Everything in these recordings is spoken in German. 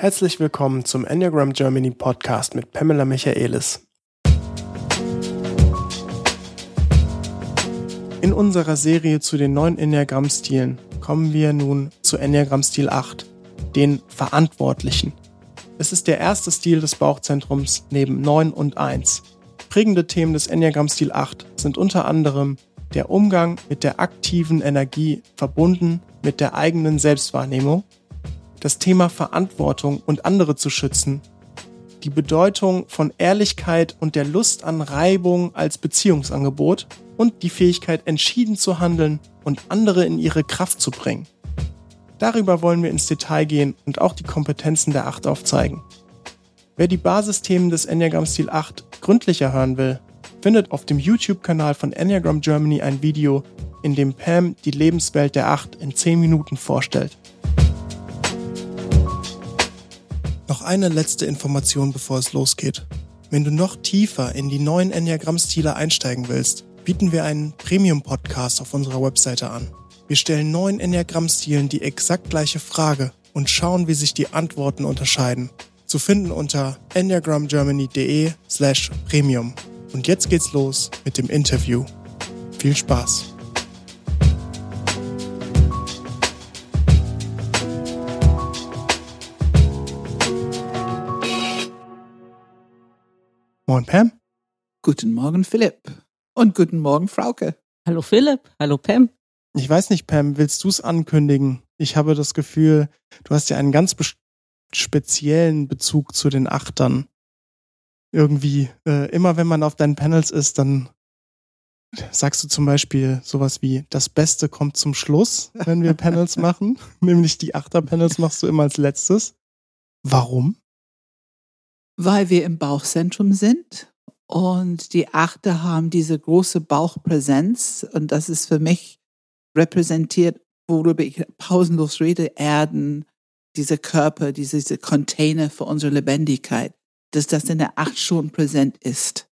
Herzlich willkommen zum Enneagram Germany Podcast mit Pamela Michaelis. In unserer Serie zu den neuen Enneagramm-Stilen kommen wir nun zu Enneagramm-Stil 8, den Verantwortlichen. Es ist der erste Stil des Bauchzentrums neben 9 und 1. Prägende Themen des Enneagramm-Stil 8 sind unter anderem der Umgang mit der aktiven Energie verbunden mit der eigenen Selbstwahrnehmung das Thema Verantwortung und andere zu schützen, die Bedeutung von Ehrlichkeit und der Lust an Reibung als Beziehungsangebot und die Fähigkeit, entschieden zu handeln und andere in ihre Kraft zu bringen. Darüber wollen wir ins Detail gehen und auch die Kompetenzen der Acht aufzeigen. Wer die Basisthemen des Enneagram Stil 8 gründlicher hören will, findet auf dem YouTube-Kanal von Enneagram Germany ein Video, in dem Pam die Lebenswelt der Acht in 10 Minuten vorstellt. Noch eine letzte Information, bevor es losgeht. Wenn du noch tiefer in die neuen Enneagramm-Stile einsteigen willst, bieten wir einen Premium-Podcast auf unserer Webseite an. Wir stellen neun Enneagramm-Stilen die exakt gleiche Frage und schauen, wie sich die Antworten unterscheiden. Zu finden unter enneagramgermany.de slash premium. Und jetzt geht's los mit dem Interview. Viel Spaß! Moin Pam. Guten Morgen Philipp. Und guten Morgen Frauke. Hallo Philipp. Hallo Pam. Ich weiß nicht, Pam, willst du es ankündigen? Ich habe das Gefühl, du hast ja einen ganz speziellen Bezug zu den Achtern. Irgendwie, äh, immer wenn man auf deinen Panels ist, dann sagst du zum Beispiel sowas wie, das Beste kommt zum Schluss, wenn wir Panels machen. Nämlich die Achter-Panels machst du immer als letztes. Warum? Weil wir im Bauchzentrum sind und die Achte haben diese große Bauchpräsenz und das ist für mich repräsentiert, worüber ich pausenlos rede, Erden, diese Körper, diese, diese Container für unsere Lebendigkeit, dass das in der Acht schon präsent ist.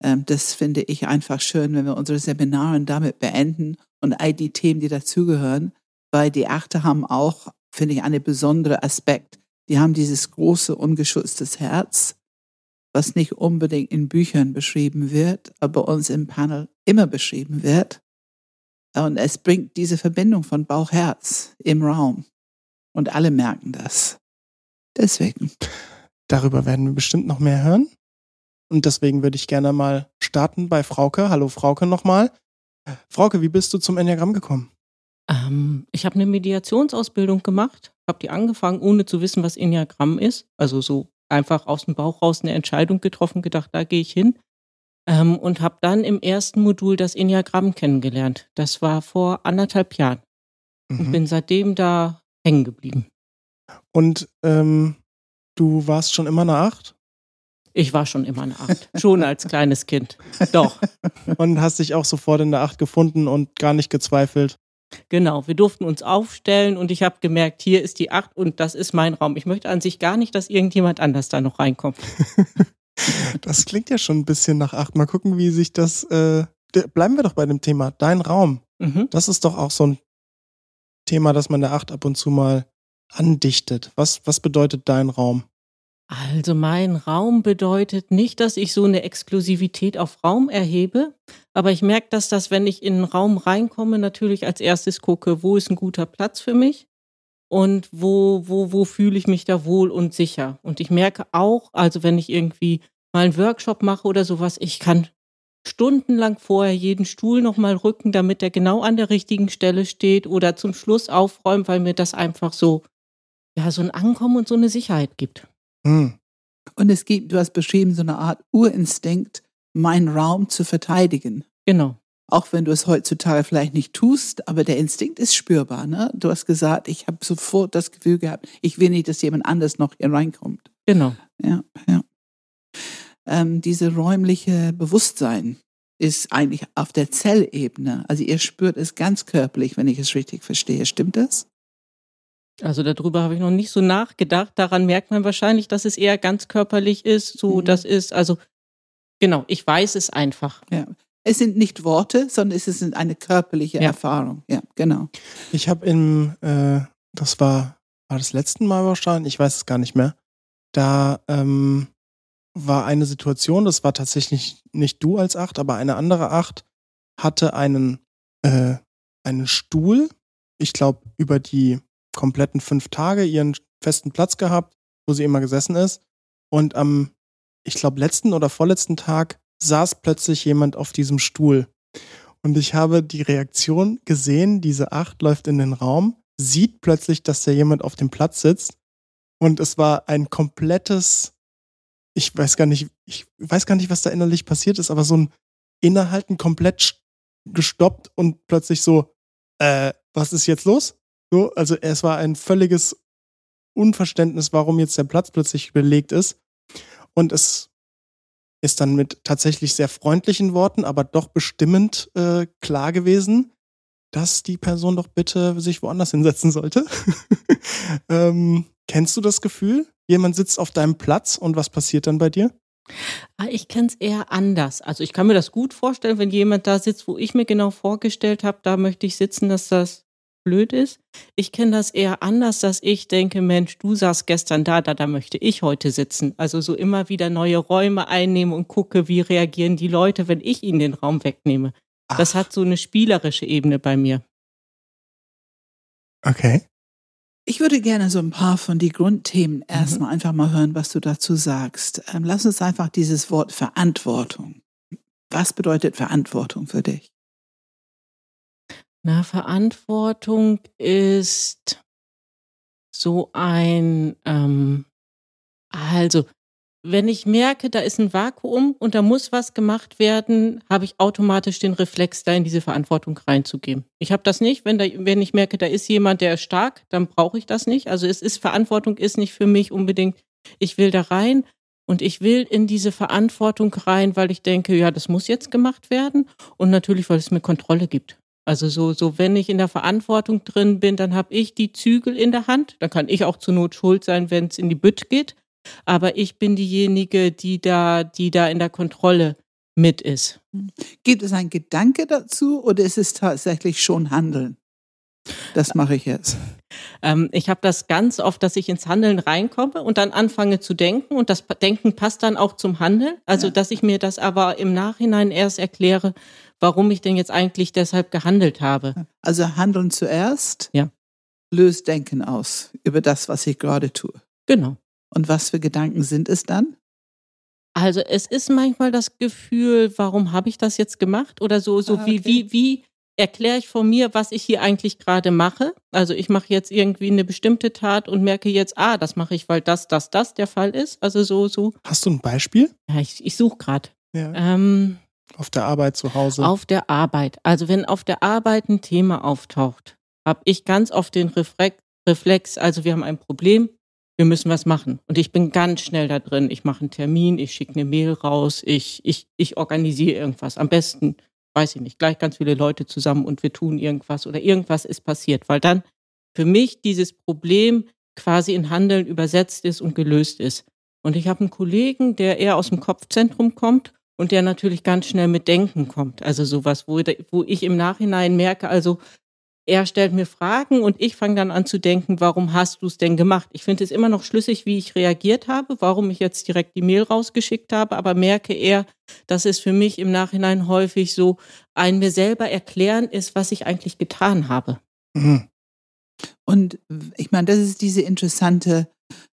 Ähm, das finde ich einfach schön, wenn wir unsere Seminare damit beenden und all die Themen, die dazugehören, weil die Achte haben auch, finde ich, einen besonderen Aspekt die haben dieses große, ungeschütztes Herz, was nicht unbedingt in Büchern beschrieben wird, aber bei uns im Panel immer beschrieben wird. Und es bringt diese Verbindung von Bauch-Herz im Raum. Und alle merken das. Deswegen. Darüber werden wir bestimmt noch mehr hören. Und deswegen würde ich gerne mal starten bei Frauke. Hallo Frauke nochmal. Frauke, wie bist du zum Enneagramm gekommen? Ähm, ich habe eine Mediationsausbildung gemacht, habe die angefangen, ohne zu wissen, was Enneagramm ist. Also so einfach aus dem Bauch raus eine Entscheidung getroffen, gedacht, da gehe ich hin. Ähm, und habe dann im ersten Modul das Enneagramm kennengelernt. Das war vor anderthalb Jahren. Mhm. Und bin seitdem da hängen geblieben. Und ähm, du warst schon immer eine Acht? Ich war schon immer eine Acht. schon als kleines Kind. Doch. Und hast dich auch sofort in der Acht gefunden und gar nicht gezweifelt? Genau, wir durften uns aufstellen und ich habe gemerkt, hier ist die Acht und das ist mein Raum. Ich möchte an sich gar nicht, dass irgendjemand anders da noch reinkommt. das klingt ja schon ein bisschen nach Acht. Mal gucken, wie sich das. Äh, bleiben wir doch bei dem Thema. Dein Raum. Mhm. Das ist doch auch so ein Thema, das man der Acht ab und zu mal andichtet. Was, was bedeutet dein Raum? Also mein Raum bedeutet nicht, dass ich so eine Exklusivität auf Raum erhebe, aber ich merke, dass das, wenn ich in einen Raum reinkomme, natürlich als erstes gucke, wo ist ein guter Platz für mich und wo, wo, wo fühle ich mich da wohl und sicher. Und ich merke auch, also wenn ich irgendwie mal einen Workshop mache oder sowas, ich kann stundenlang vorher jeden Stuhl nochmal rücken, damit er genau an der richtigen Stelle steht oder zum Schluss aufräumen, weil mir das einfach so, ja, so ein Ankommen und so eine Sicherheit gibt. Hm. Und es gibt, du hast beschrieben, so eine Art Urinstinkt, meinen Raum zu verteidigen. Genau. Auch wenn du es heutzutage vielleicht nicht tust, aber der Instinkt ist spürbar. Ne? Du hast gesagt, ich habe sofort das Gefühl gehabt, ich will nicht, dass jemand anders noch hier reinkommt. Genau. Ja, ja. Ähm, diese räumliche Bewusstsein ist eigentlich auf der Zellebene. Also ihr spürt es ganz körperlich, wenn ich es richtig verstehe. Stimmt das? Also darüber habe ich noch nicht so nachgedacht. Daran merkt man wahrscheinlich, dass es eher ganz körperlich ist. So, mhm. das ist, also genau, ich weiß es einfach. Ja. Es sind nicht Worte, sondern es ist eine körperliche ja. Erfahrung. Ja, genau. Ich habe im, äh, das war war das letzten Mal wahrscheinlich, ich weiß es gar nicht mehr. Da ähm, war eine Situation, das war tatsächlich nicht du als Acht, aber eine andere Acht hatte einen, äh, einen Stuhl, ich glaube, über die kompletten fünf Tage ihren festen Platz gehabt, wo sie immer gesessen ist. Und am, ich glaube, letzten oder vorletzten Tag saß plötzlich jemand auf diesem Stuhl. Und ich habe die Reaktion gesehen, diese Acht läuft in den Raum, sieht plötzlich, dass da jemand auf dem Platz sitzt. Und es war ein komplettes, ich weiß gar nicht, ich weiß gar nicht, was da innerlich passiert ist, aber so ein Innehalten komplett gestoppt und plötzlich so, äh, was ist jetzt los? So, also es war ein völliges Unverständnis, warum jetzt der Platz plötzlich belegt ist. Und es ist dann mit tatsächlich sehr freundlichen Worten, aber doch bestimmend äh, klar gewesen, dass die Person doch bitte sich woanders hinsetzen sollte. ähm, kennst du das Gefühl? Jemand sitzt auf deinem Platz und was passiert dann bei dir? Ah, ich kenne es eher anders. Also ich kann mir das gut vorstellen, wenn jemand da sitzt, wo ich mir genau vorgestellt habe, da möchte ich sitzen, dass das blöd ist. Ich kenne das eher anders, dass ich denke, Mensch, du saßt gestern da, da, da möchte ich heute sitzen. Also so immer wieder neue Räume einnehmen und gucke, wie reagieren die Leute, wenn ich ihnen den Raum wegnehme. Ach. Das hat so eine spielerische Ebene bei mir. Okay. Ich würde gerne so ein paar von die Grundthemen mhm. erstmal einfach mal hören, was du dazu sagst. Ähm, lass uns einfach dieses Wort Verantwortung. Was bedeutet Verantwortung für dich? Na, Verantwortung ist so ein, ähm, also wenn ich merke, da ist ein Vakuum und da muss was gemacht werden, habe ich automatisch den Reflex, da in diese Verantwortung reinzugeben. Ich habe das nicht, wenn, da, wenn ich merke, da ist jemand, der ist stark, dann brauche ich das nicht. Also es ist Verantwortung ist nicht für mich unbedingt, ich will da rein und ich will in diese Verantwortung rein, weil ich denke, ja, das muss jetzt gemacht werden und natürlich, weil es mir Kontrolle gibt. Also so, so wenn ich in der Verantwortung drin bin, dann habe ich die Zügel in der Hand. Dann kann ich auch zur Not schuld sein, wenn es in die Bütt geht. Aber ich bin diejenige, die da, die da in der Kontrolle mit ist. Gibt es einen Gedanke dazu oder ist es tatsächlich schon Handeln? Das mache ich jetzt. Ähm, ich habe das ganz oft, dass ich ins Handeln reinkomme und dann anfange zu denken und das Denken passt dann auch zum Handeln. Also, ja. dass ich mir das aber im Nachhinein erst erkläre, warum ich denn jetzt eigentlich deshalb gehandelt habe. Also Handeln zuerst, ja. löst Denken aus über das, was ich gerade tue. Genau. Und was für Gedanken sind es dann? Also es ist manchmal das Gefühl, warum habe ich das jetzt gemacht? Oder so, so ah, okay. wie, wie, wie erkläre ich von mir, was ich hier eigentlich gerade mache. Also ich mache jetzt irgendwie eine bestimmte Tat und merke jetzt, ah, das mache ich, weil das, das, das der Fall ist. Also so, so. Hast du ein Beispiel? Ja, ich, ich suche gerade. Ja. Ähm, auf der Arbeit zu Hause? Auf der Arbeit. Also wenn auf der Arbeit ein Thema auftaucht, habe ich ganz oft den Reflex, also wir haben ein Problem, wir müssen was machen. Und ich bin ganz schnell da drin. Ich mache einen Termin, ich schicke eine Mail raus, ich, ich, ich organisiere irgendwas. Am besten, weiß ich nicht, gleich ganz viele Leute zusammen und wir tun irgendwas oder irgendwas ist passiert, weil dann für mich dieses Problem quasi in Handeln übersetzt ist und gelöst ist. Und ich habe einen Kollegen, der eher aus dem Kopfzentrum kommt und der natürlich ganz schnell mit Denken kommt. Also sowas, wo, wo ich im Nachhinein merke, also er stellt mir Fragen und ich fange dann an zu denken, warum hast du es denn gemacht? Ich finde es immer noch schlüssig, wie ich reagiert habe, warum ich jetzt direkt die Mail rausgeschickt habe, aber merke eher, dass es für mich im Nachhinein häufig so ein mir selber erklären ist, was ich eigentlich getan habe. Mhm. Und ich meine, das ist diese interessante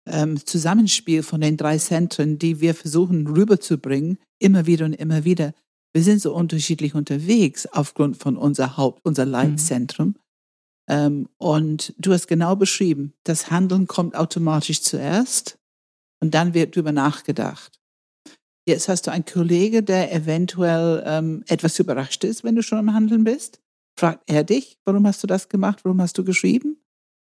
ähm, Zusammenspiel von den drei Zentren, die wir versuchen rüberzubringen, immer wieder und immer wieder. Wir sind so unterschiedlich unterwegs aufgrund von unser Haupt, unser mhm. Leitzentrum. Mhm. Ähm, und du hast genau beschrieben, das Handeln kommt automatisch zuerst und dann wird darüber nachgedacht. Jetzt hast du einen Kollege, der eventuell ähm, etwas überrascht ist, wenn du schon am Handeln bist. Fragt er dich, warum hast du das gemacht? Warum hast du geschrieben?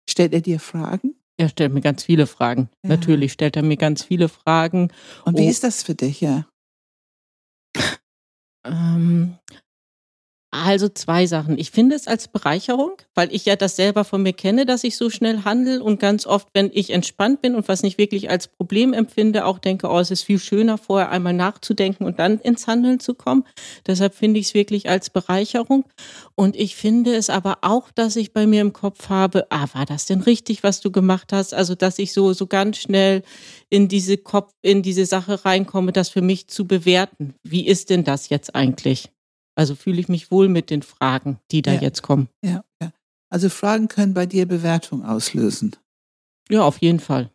Stellt er dir Fragen? Er stellt mir ganz viele Fragen. Ja. Natürlich stellt er mir ganz viele Fragen. Und wie oh. ist das für dich, ja? Ähm, Also zwei Sachen. Ich finde es als Bereicherung, weil ich ja das selber von mir kenne, dass ich so schnell handle und ganz oft, wenn ich entspannt bin und was nicht wirklich als Problem empfinde, auch denke, oh, es ist viel schöner, vorher einmal nachzudenken und dann ins Handeln zu kommen. Deshalb finde ich es wirklich als Bereicherung. Und ich finde es aber auch, dass ich bei mir im Kopf habe, ah, war das denn richtig, was du gemacht hast? Also, dass ich so, so ganz schnell in diese Kopf, in diese Sache reinkomme, das für mich zu bewerten. Wie ist denn das jetzt eigentlich? Also fühle ich mich wohl mit den Fragen, die da ja. jetzt kommen. Ja, ja. Also Fragen können bei dir Bewertung auslösen. Ja, auf jeden Fall.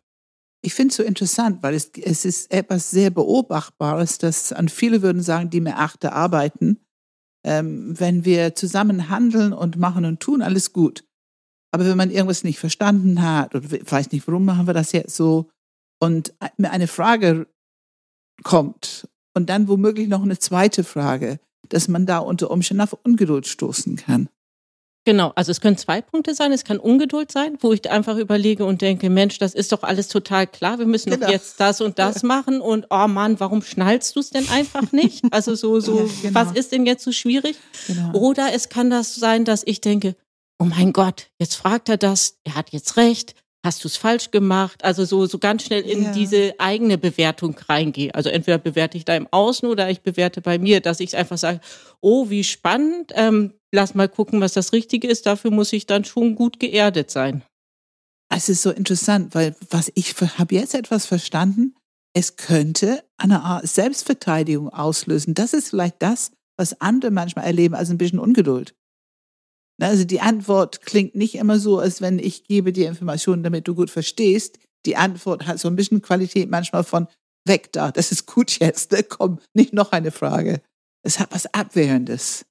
Ich finde es so interessant, weil es, es ist etwas sehr Beobachtbares, dass an viele würden sagen, die mir achte arbeiten, ähm, wenn wir zusammen handeln und machen und tun, alles gut. Aber wenn man irgendwas nicht verstanden hat oder weiß nicht, warum machen wir das jetzt so und mir eine Frage kommt und dann womöglich noch eine zweite Frage, dass man da unter Umständen auf Ungeduld stoßen kann. Genau, also es können zwei Punkte sein. Es kann Ungeduld sein, wo ich einfach überlege und denke, Mensch, das ist doch alles total klar. Wir müssen genau. doch jetzt das und das machen und oh Mann, warum schnallst du es denn einfach nicht? Also so, so, genau. was ist denn jetzt so schwierig? Genau. Oder es kann das sein, dass ich denke, oh mein Gott, jetzt fragt er das, er hat jetzt recht, hast du es falsch gemacht? Also so, so ganz schnell in ja. diese eigene Bewertung reingehe. Also entweder bewerte ich da im Außen oder ich bewerte bei mir, dass ich einfach sage, oh, wie spannend, ähm, lass mal gucken, was das Richtige ist. Dafür muss ich dann schon gut geerdet sein. Es ist so interessant, weil was ich habe jetzt etwas verstanden, es könnte eine Art Selbstverteidigung auslösen. Das ist vielleicht das, was andere manchmal erleben als ein bisschen Ungeduld. Also die Antwort klingt nicht immer so, als wenn ich gebe dir Informationen, damit du gut verstehst. Die Antwort hat so ein bisschen Qualität manchmal von weg da, das ist gut jetzt, ne? komm, nicht noch eine Frage. Es hat was Abwehrendes.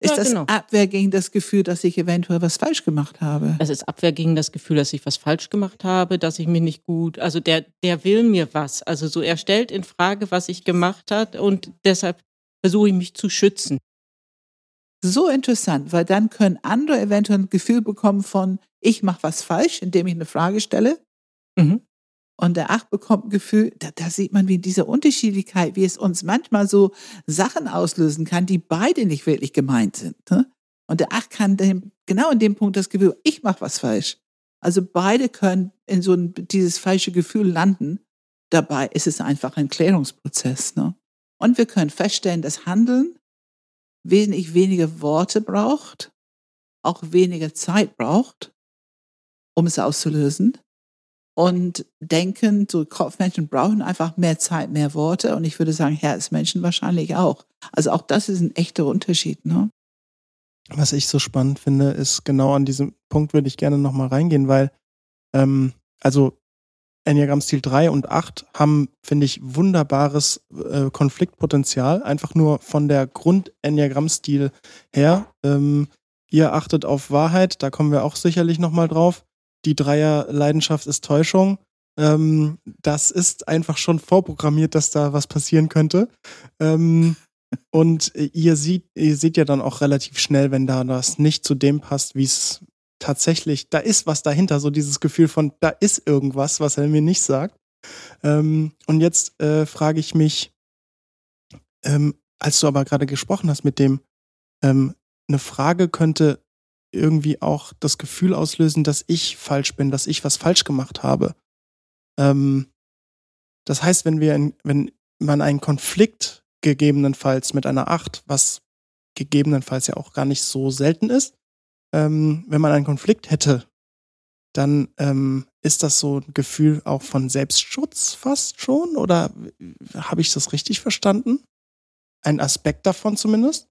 Ist ja, das genau. Abwehr gegen das Gefühl, dass ich eventuell was falsch gemacht habe? Es ist Abwehr gegen das Gefühl, dass ich was falsch gemacht habe, dass ich mir nicht gut, also der, der will mir was. Also so, er stellt in Frage, was ich gemacht hat und deshalb versuche ich mich zu schützen so interessant, weil dann können andere eventuell ein Gefühl bekommen von, ich mache was falsch, indem ich eine Frage stelle. Mhm. Und der Ach bekommt ein Gefühl, da, da, sieht man, wie diese Unterschiedlichkeit, wie es uns manchmal so Sachen auslösen kann, die beide nicht wirklich gemeint sind. Ne? Und der Ach kann dem, genau in dem Punkt das Gefühl, ich mache was falsch. Also beide können in so ein, dieses falsche Gefühl landen. Dabei ist es einfach ein Klärungsprozess. Ne? Und wir können feststellen, dass Handeln wesentlich weniger Worte braucht, auch weniger Zeit braucht, um es auszulösen. Und denken, so Kopfmenschen brauchen einfach mehr Zeit, mehr Worte. Und ich würde sagen, Herzmenschen wahrscheinlich auch. Also auch das ist ein echter Unterschied. Ne? Was ich so spannend finde, ist genau an diesem Punkt würde ich gerne nochmal reingehen, weil, ähm, also Enneagramm-Stil 3 und 8 haben, finde ich, wunderbares äh, Konfliktpotenzial, einfach nur von der Grund-Enneagramm-Stil her. Ähm, ihr achtet auf Wahrheit, da kommen wir auch sicherlich nochmal drauf. Die Dreier-Leidenschaft ist Täuschung. Ähm, das ist einfach schon vorprogrammiert, dass da was passieren könnte. Ähm, und ihr, sieht, ihr seht ja dann auch relativ schnell, wenn da das nicht zu dem passt, wie es tatsächlich, da ist was dahinter, so dieses Gefühl von, da ist irgendwas, was er mir nicht sagt. Ähm, und jetzt äh, frage ich mich, ähm, als du aber gerade gesprochen hast mit dem, ähm, eine Frage könnte irgendwie auch das Gefühl auslösen, dass ich falsch bin, dass ich was falsch gemacht habe. Ähm, das heißt, wenn wir, in, wenn man einen Konflikt gegebenenfalls mit einer Acht, was gegebenenfalls ja auch gar nicht so selten ist, ähm, wenn man einen Konflikt hätte, dann ähm, ist das so ein Gefühl auch von Selbstschutz fast schon? Oder habe ich das richtig verstanden? Ein Aspekt davon zumindest?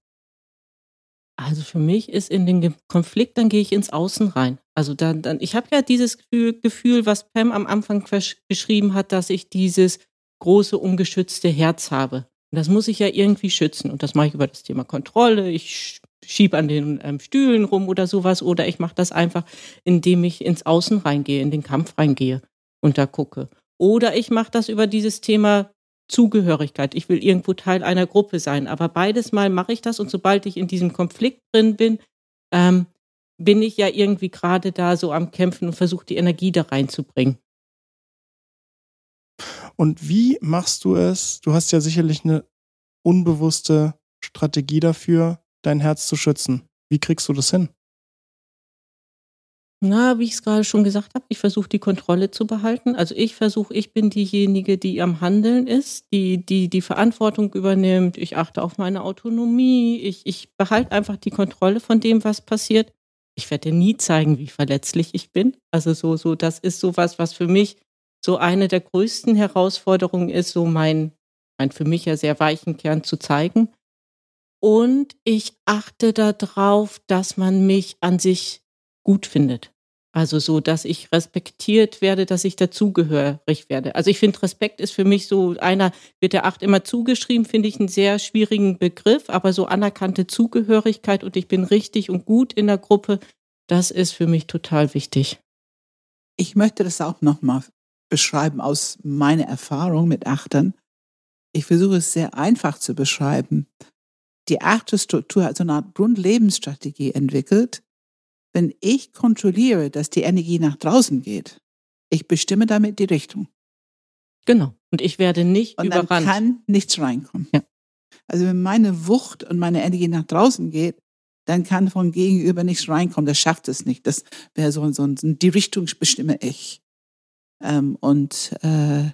Also für mich ist in den Konflikt, dann gehe ich ins Außen rein. Also dann, dann ich habe ja dieses Gefühl, was Pam am Anfang beschrieben hat, dass ich dieses große, ungeschützte Herz habe. Und das muss ich ja irgendwie schützen. Und das mache ich über das Thema Kontrolle. Ich schieb an den ähm, Stühlen rum oder sowas. Oder ich mache das einfach, indem ich ins Außen reingehe, in den Kampf reingehe und da gucke. Oder ich mache das über dieses Thema Zugehörigkeit. Ich will irgendwo Teil einer Gruppe sein. Aber beides Mal mache ich das und sobald ich in diesem Konflikt drin bin, ähm, bin ich ja irgendwie gerade da so am Kämpfen und versuche die Energie da reinzubringen. Und wie machst du es? Du hast ja sicherlich eine unbewusste Strategie dafür, dein Herz zu schützen. Wie kriegst du das hin? Na, wie ich es gerade schon gesagt habe, ich versuche die Kontrolle zu behalten. Also ich versuche, ich bin diejenige, die am Handeln ist, die, die die Verantwortung übernimmt. Ich achte auf meine Autonomie. Ich, ich behalte einfach die Kontrolle von dem, was passiert. Ich werde nie zeigen, wie verletzlich ich bin. Also so, so, das ist sowas, was für mich so eine der größten Herausforderungen ist, so mein, mein für mich ja sehr weichen Kern zu zeigen. Und ich achte darauf, dass man mich an sich gut findet. Also so, dass ich respektiert werde, dass ich dazugehörig werde. Also ich finde, Respekt ist für mich so einer, wird der Acht immer zugeschrieben, finde ich einen sehr schwierigen Begriff, aber so anerkannte Zugehörigkeit und ich bin richtig und gut in der Gruppe, das ist für mich total wichtig. Ich möchte das auch nochmal beschreiben aus meiner Erfahrung mit Achtern. Ich versuche es sehr einfach zu beschreiben. Die Achterstruktur hat so eine Art Grundlebensstrategie entwickelt, wenn ich kontrolliere, dass die Energie nach draußen geht, ich bestimme damit die Richtung. Genau. Und ich werde nicht und überrannt. dann kann nichts reinkommen. Ja. Also wenn meine Wucht und meine Energie nach draußen geht, dann kann von gegenüber nichts reinkommen. Das schafft es nicht. Das wäre so, so, so die Richtung bestimme ich. Ähm, und äh,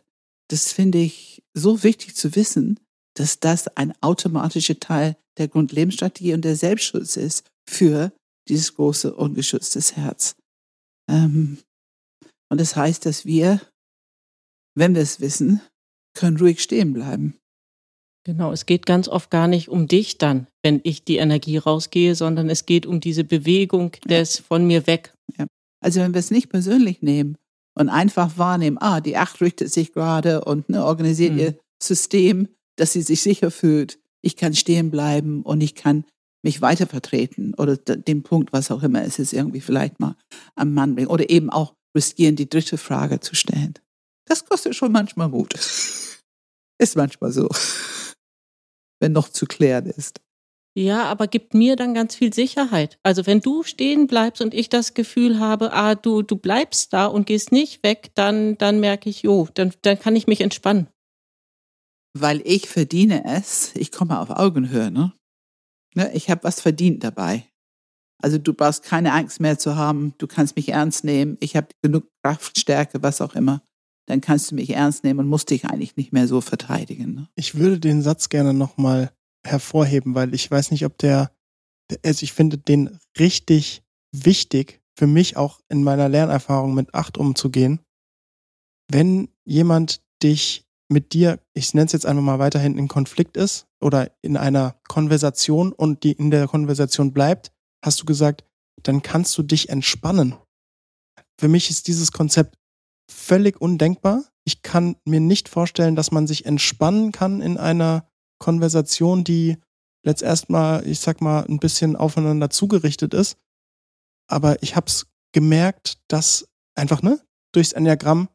das finde ich so wichtig zu wissen, dass das ein automatischer Teil der Grundlebensstrategie und der Selbstschutz ist für dieses große ungeschütztes Herz. Ähm, und das heißt, dass wir, wenn wir es wissen, können ruhig stehen bleiben. Genau, es geht ganz oft gar nicht um dich dann, wenn ich die Energie rausgehe, sondern es geht um diese Bewegung des ja. von mir weg. Ja. Also wenn wir es nicht persönlich nehmen und einfach wahrnehmen, ah, die Acht richtet sich gerade und ne, organisiert mhm. ihr System, dass sie sich sicher fühlt, ich kann stehen bleiben und ich kann mich weiter vertreten oder den Punkt, was auch immer es ist, irgendwie vielleicht mal am Mann bringen oder eben auch riskieren, die dritte Frage zu stellen. Das kostet schon manchmal Mut. ist manchmal so, wenn noch zu klären ist. Ja, aber gibt mir dann ganz viel Sicherheit. Also wenn du stehen bleibst und ich das Gefühl habe, ah, du, du bleibst da und gehst nicht weg, dann, dann merke ich, jo, dann, dann kann ich mich entspannen. Weil ich verdiene es, ich komme auf Augenhöhe, ne? Ne, ich habe was verdient dabei. Also du brauchst keine Angst mehr zu haben, du kannst mich ernst nehmen, ich habe genug Kraftstärke, was auch immer. Dann kannst du mich ernst nehmen und musst dich eigentlich nicht mehr so verteidigen. Ne? Ich würde den Satz gerne nochmal hervorheben, weil ich weiß nicht, ob der, also ich finde den richtig wichtig für mich auch in meiner Lernerfahrung mit Acht umzugehen. Wenn jemand dich mit dir, ich nenne es jetzt einfach mal weiterhin, in Konflikt ist oder in einer Konversation und die in der Konversation bleibt, hast du gesagt, dann kannst du dich entspannen. Für mich ist dieses Konzept völlig undenkbar. Ich kann mir nicht vorstellen, dass man sich entspannen kann in einer Konversation, die letzt erstmal, ich sag mal, ein bisschen aufeinander zugerichtet ist. Aber ich habe es gemerkt, dass einfach, ne, durchs Enneagramm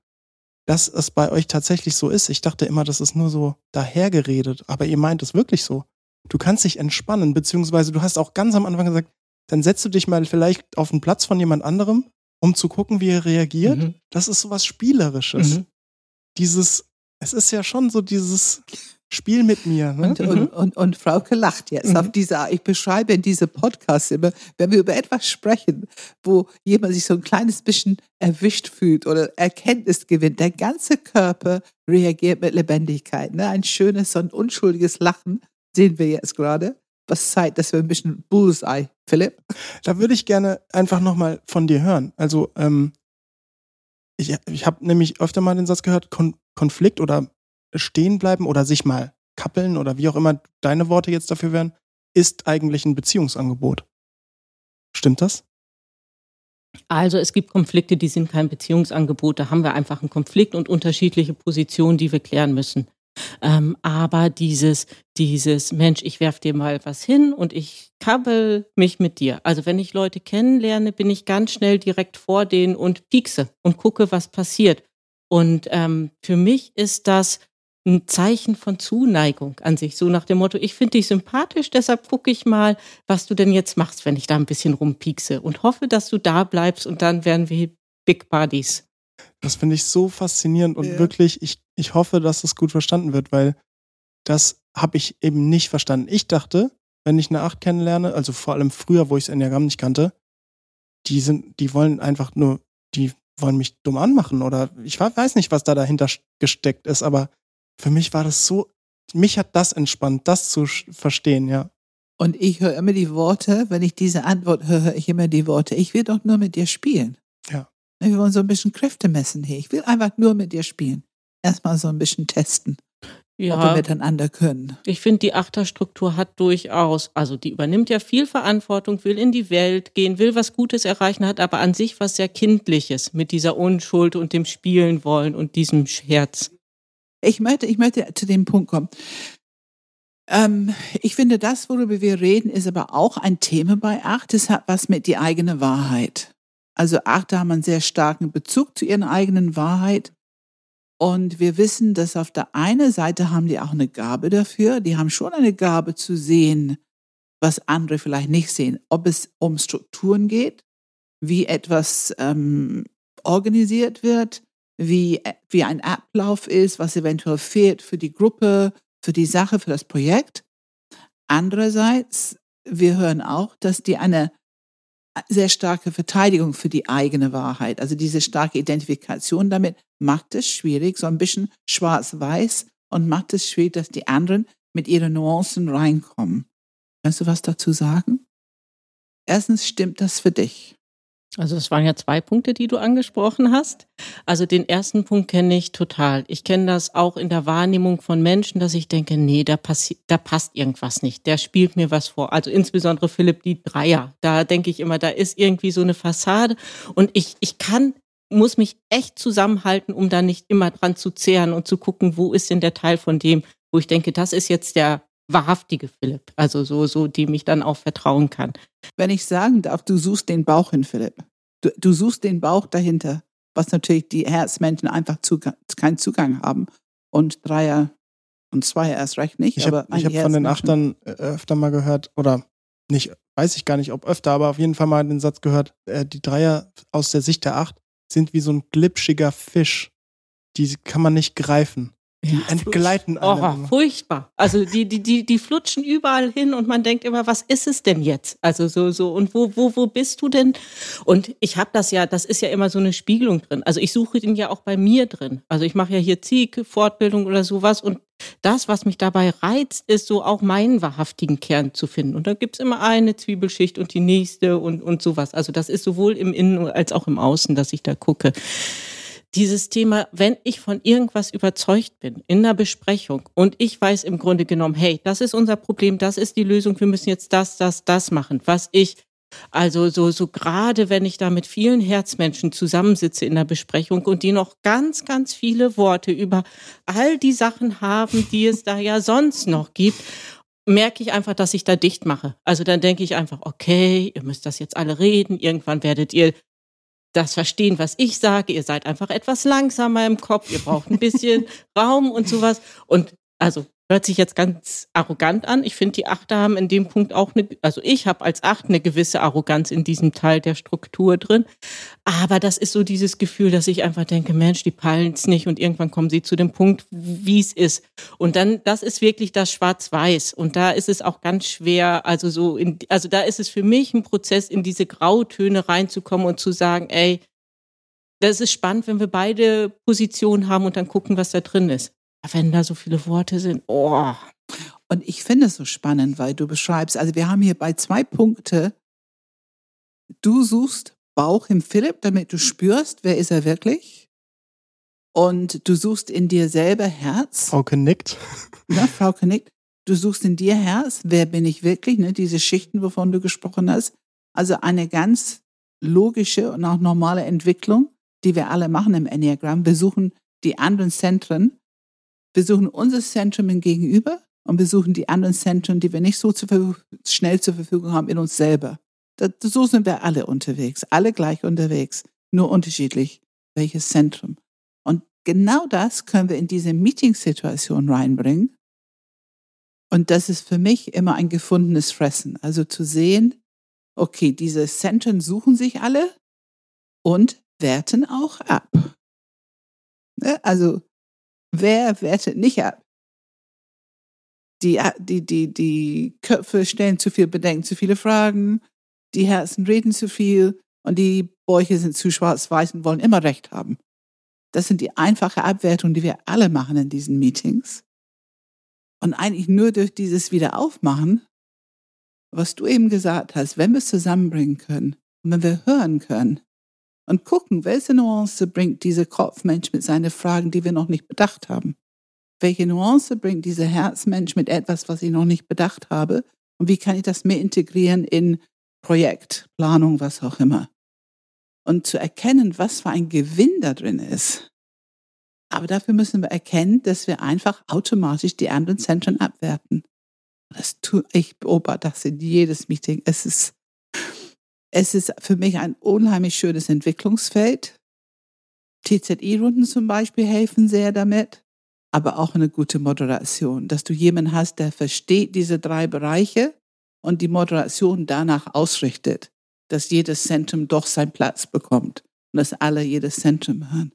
dass es bei euch tatsächlich so ist. Ich dachte immer, das ist nur so dahergeredet, aber ihr meint es wirklich so. Du kannst dich entspannen, beziehungsweise du hast auch ganz am Anfang gesagt, dann setzt du dich mal vielleicht auf den Platz von jemand anderem, um zu gucken, wie er reagiert. Mhm. Das ist so was Spielerisches. Mhm. Dieses, es ist ja schon so dieses, Spiel mit mir. Ne? Und, mhm. und, und, und, Frauke lacht jetzt mhm. auf diese, ich beschreibe in diese Podcasts immer, wenn wir über etwas sprechen, wo jemand sich so ein kleines bisschen erwischt fühlt oder Erkenntnis gewinnt, der ganze Körper reagiert mit Lebendigkeit. Ne? Ein schönes und unschuldiges Lachen sehen wir jetzt gerade. Was zeigt, dass wir ein bisschen Bullseye, Philipp? Da würde ich gerne einfach nochmal von dir hören. Also, ähm, ich, ich habe nämlich öfter mal den Satz gehört, Kon Konflikt oder stehen bleiben oder sich mal kappeln oder wie auch immer deine Worte jetzt dafür wären, ist eigentlich ein Beziehungsangebot. Stimmt das? Also es gibt Konflikte, die sind kein Beziehungsangebot. Da haben wir einfach einen Konflikt und unterschiedliche Positionen, die wir klären müssen. Ähm, aber dieses, dieses Mensch, ich werf dir mal was hin und ich kabbel mich mit dir. Also wenn ich Leute kennenlerne, bin ich ganz schnell direkt vor denen und piekse und gucke, was passiert. Und ähm, für mich ist das ein Zeichen von Zuneigung an sich. So nach dem Motto, ich finde dich sympathisch, deshalb gucke ich mal, was du denn jetzt machst, wenn ich da ein bisschen rumpiekse und hoffe, dass du da bleibst und dann werden wir Big Buddies. Das finde ich so faszinierend und ja. wirklich, ich, ich hoffe, dass es gut verstanden wird, weil das habe ich eben nicht verstanden. Ich dachte, wenn ich eine Acht kennenlerne, also vor allem früher, wo ich das Enneagramm nicht kannte, die sind, die wollen einfach nur, die wollen mich dumm anmachen oder ich weiß nicht, was da dahinter gesteckt ist, aber für mich war das so, mich hat das entspannt, das zu verstehen, ja. Und ich höre immer die Worte, wenn ich diese Antwort höre, höre ich immer die Worte, ich will doch nur mit dir spielen. Wir wollen so ein bisschen Kräfte messen hier. Ich will einfach nur mit dir spielen. Erstmal so ein bisschen testen ja. ob wir miteinander können. Ich finde, die Achterstruktur hat durchaus, also die übernimmt ja viel Verantwortung, will in die Welt gehen, will was Gutes erreichen, hat aber an sich was sehr Kindliches mit dieser Unschuld und dem Spielen wollen und diesem Scherz. Ich möchte, ich möchte zu dem Punkt kommen. Ähm, ich finde, das, worüber wir reden, ist aber auch ein Thema bei Acht. Es hat was mit die eigene Wahrheit. Also Achte haben einen sehr starken Bezug zu ihrer eigenen Wahrheit. Und wir wissen, dass auf der einen Seite haben die auch eine Gabe dafür. Die haben schon eine Gabe zu sehen, was andere vielleicht nicht sehen. Ob es um Strukturen geht, wie etwas ähm, organisiert wird, wie, wie ein Ablauf ist, was eventuell fehlt für die Gruppe, für die Sache, für das Projekt. Andererseits, wir hören auch, dass die eine sehr starke Verteidigung für die eigene Wahrheit. Also diese starke Identifikation damit macht es schwierig, so ein bisschen schwarz-weiß und macht es schwierig, dass die anderen mit ihren Nuancen reinkommen. Kannst du was dazu sagen? Erstens, stimmt das für dich? Also es waren ja zwei Punkte, die du angesprochen hast. Also den ersten Punkt kenne ich total. Ich kenne das auch in der Wahrnehmung von Menschen, dass ich denke, nee, da, passi da passt irgendwas nicht. Der spielt mir was vor. Also insbesondere Philipp die Dreier. Da denke ich immer, da ist irgendwie so eine Fassade. Und ich, ich kann, muss mich echt zusammenhalten, um da nicht immer dran zu zehren und zu gucken, wo ist denn der Teil von dem, wo ich denke, das ist jetzt der wahrhaftige Philipp. Also so, so, dem ich dann auch vertrauen kann. Wenn ich sagen darf, du suchst den Bauch in Philipp. Du, du suchst den Bauch dahinter, was natürlich die Herzmenschen einfach Zugang, keinen Zugang haben. Und Dreier und Zweier erst recht nicht. Ich habe hab von den Achtern äh, öfter mal gehört, oder nicht, weiß ich gar nicht, ob öfter, aber auf jeden Fall mal den Satz gehört, äh, die Dreier aus der Sicht der Acht sind wie so ein glitschiger Fisch. Die kann man nicht greifen. Die ja, entgleiten alle. Oh, furchtbar. Also die, die, die, die flutschen überall hin und man denkt immer, was ist es denn jetzt? Also so, so, und wo, wo, wo bist du denn? Und ich habe das ja, das ist ja immer so eine Spiegelung drin. Also ich suche den ja auch bei mir drin. Also ich mache ja hier Ziege, Fortbildung oder sowas und das, was mich dabei reizt, ist so auch meinen wahrhaftigen Kern zu finden. Und da gibt's immer eine Zwiebelschicht und die nächste und, und sowas. Also das ist sowohl im Innen als auch im Außen, dass ich da gucke dieses Thema, wenn ich von irgendwas überzeugt bin in einer Besprechung und ich weiß im Grunde genommen, hey, das ist unser Problem, das ist die Lösung, wir müssen jetzt das, das, das machen, was ich also so, so gerade wenn ich da mit vielen Herzmenschen zusammensitze in der Besprechung und die noch ganz, ganz viele Worte über all die Sachen haben, die es da ja sonst noch gibt, merke ich einfach, dass ich da dicht mache. Also dann denke ich einfach, okay, ihr müsst das jetzt alle reden, irgendwann werdet ihr das verstehen, was ich sage. Ihr seid einfach etwas langsamer im Kopf, ihr braucht ein bisschen Raum und sowas. Und also hört sich jetzt ganz arrogant an. Ich finde, die Achter haben in dem Punkt auch eine, also ich habe als Acht eine gewisse Arroganz in diesem Teil der Struktur drin. Aber das ist so dieses Gefühl, dass ich einfach denke, Mensch, die peilen es nicht und irgendwann kommen sie zu dem Punkt, wie es ist. Und dann, das ist wirklich das Schwarz-Weiß. Und da ist es auch ganz schwer, also so, in, also da ist es für mich ein Prozess, in diese Grautöne reinzukommen und zu sagen, ey, das ist spannend, wenn wir beide Positionen haben und dann gucken, was da drin ist wenn da so viele Worte sind, oh. Und ich finde es so spannend, weil du beschreibst, also wir haben hier bei zwei Punkte, du suchst Bauch im Philipp, damit du spürst, wer ist er wirklich. Und du suchst in dir selber Herz. Frau nickt. Ja, Frau nickt. Du suchst in dir Herz, wer bin ich wirklich, ne? diese Schichten, wovon du gesprochen hast. Also eine ganz logische und auch normale Entwicklung, die wir alle machen im Enneagramm. Wir suchen die anderen Zentren wir suchen unser Zentrum Gegenüber und wir suchen die anderen Zentren, die wir nicht so zu schnell zur Verfügung haben, in uns selber. Das, so sind wir alle unterwegs, alle gleich unterwegs, nur unterschiedlich, welches Zentrum. Und genau das können wir in diese Meeting-Situation reinbringen. Und das ist für mich immer ein gefundenes Fressen. Also zu sehen, okay, diese Zentren suchen sich alle und werten auch ab. Ne, also Wer wertet nicht ab? Die, die, die, die Köpfe stellen zu viel Bedenken, zu viele Fragen, die Herzen reden zu viel und die Bäuche sind zu schwarz-weiß und wollen immer Recht haben. Das sind die einfache Abwertung, die wir alle machen in diesen Meetings. Und eigentlich nur durch dieses Wiederaufmachen, was du eben gesagt hast, wenn wir es zusammenbringen können und wenn wir hören können und gucken, welche Nuance bringt dieser Kopfmensch mit seinen Fragen, die wir noch nicht bedacht haben. Welche Nuance bringt dieser Herzmensch mit etwas, was ich noch nicht bedacht habe? Und wie kann ich das mehr integrieren in Projekt, Planung, was auch immer? Und zu erkennen, was für ein Gewinn da drin ist. Aber dafür müssen wir erkennen, dass wir einfach automatisch die anderen Zentren abwerten. Das tue ich beobachte das in jedes Meeting. Es ist, es ist für mich ein unheimlich schönes Entwicklungsfeld. TZI-Runden zum Beispiel helfen sehr damit aber auch eine gute Moderation, dass du jemanden hast, der versteht diese drei Bereiche und die Moderation danach ausrichtet, dass jedes Zentrum doch seinen Platz bekommt und dass alle jedes Zentrum hören.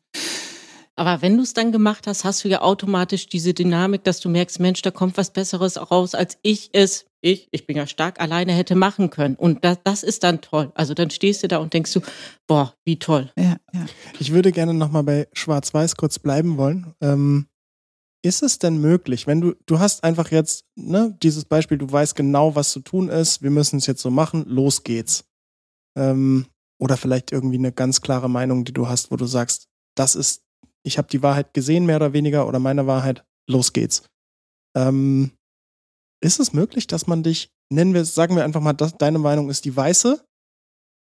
Aber wenn du es dann gemacht hast, hast du ja automatisch diese Dynamik, dass du merkst, Mensch, da kommt was Besseres raus, als ich es, ich, ich bin ja stark alleine hätte machen können. Und das, das ist dann toll. Also dann stehst du da und denkst du, boah, wie toll. Ja, ja. Ich würde gerne nochmal bei Schwarz-Weiß kurz bleiben wollen. Ähm, ist es denn möglich, wenn du, du hast einfach jetzt, ne, dieses Beispiel, du weißt genau, was zu tun ist, wir müssen es jetzt so machen, los geht's. Ähm, oder vielleicht irgendwie eine ganz klare Meinung, die du hast, wo du sagst, das ist, ich habe die Wahrheit gesehen, mehr oder weniger, oder meine Wahrheit, los geht's. Ähm, ist es möglich, dass man dich, nennen wir sagen wir einfach mal, dass deine Meinung ist die weiße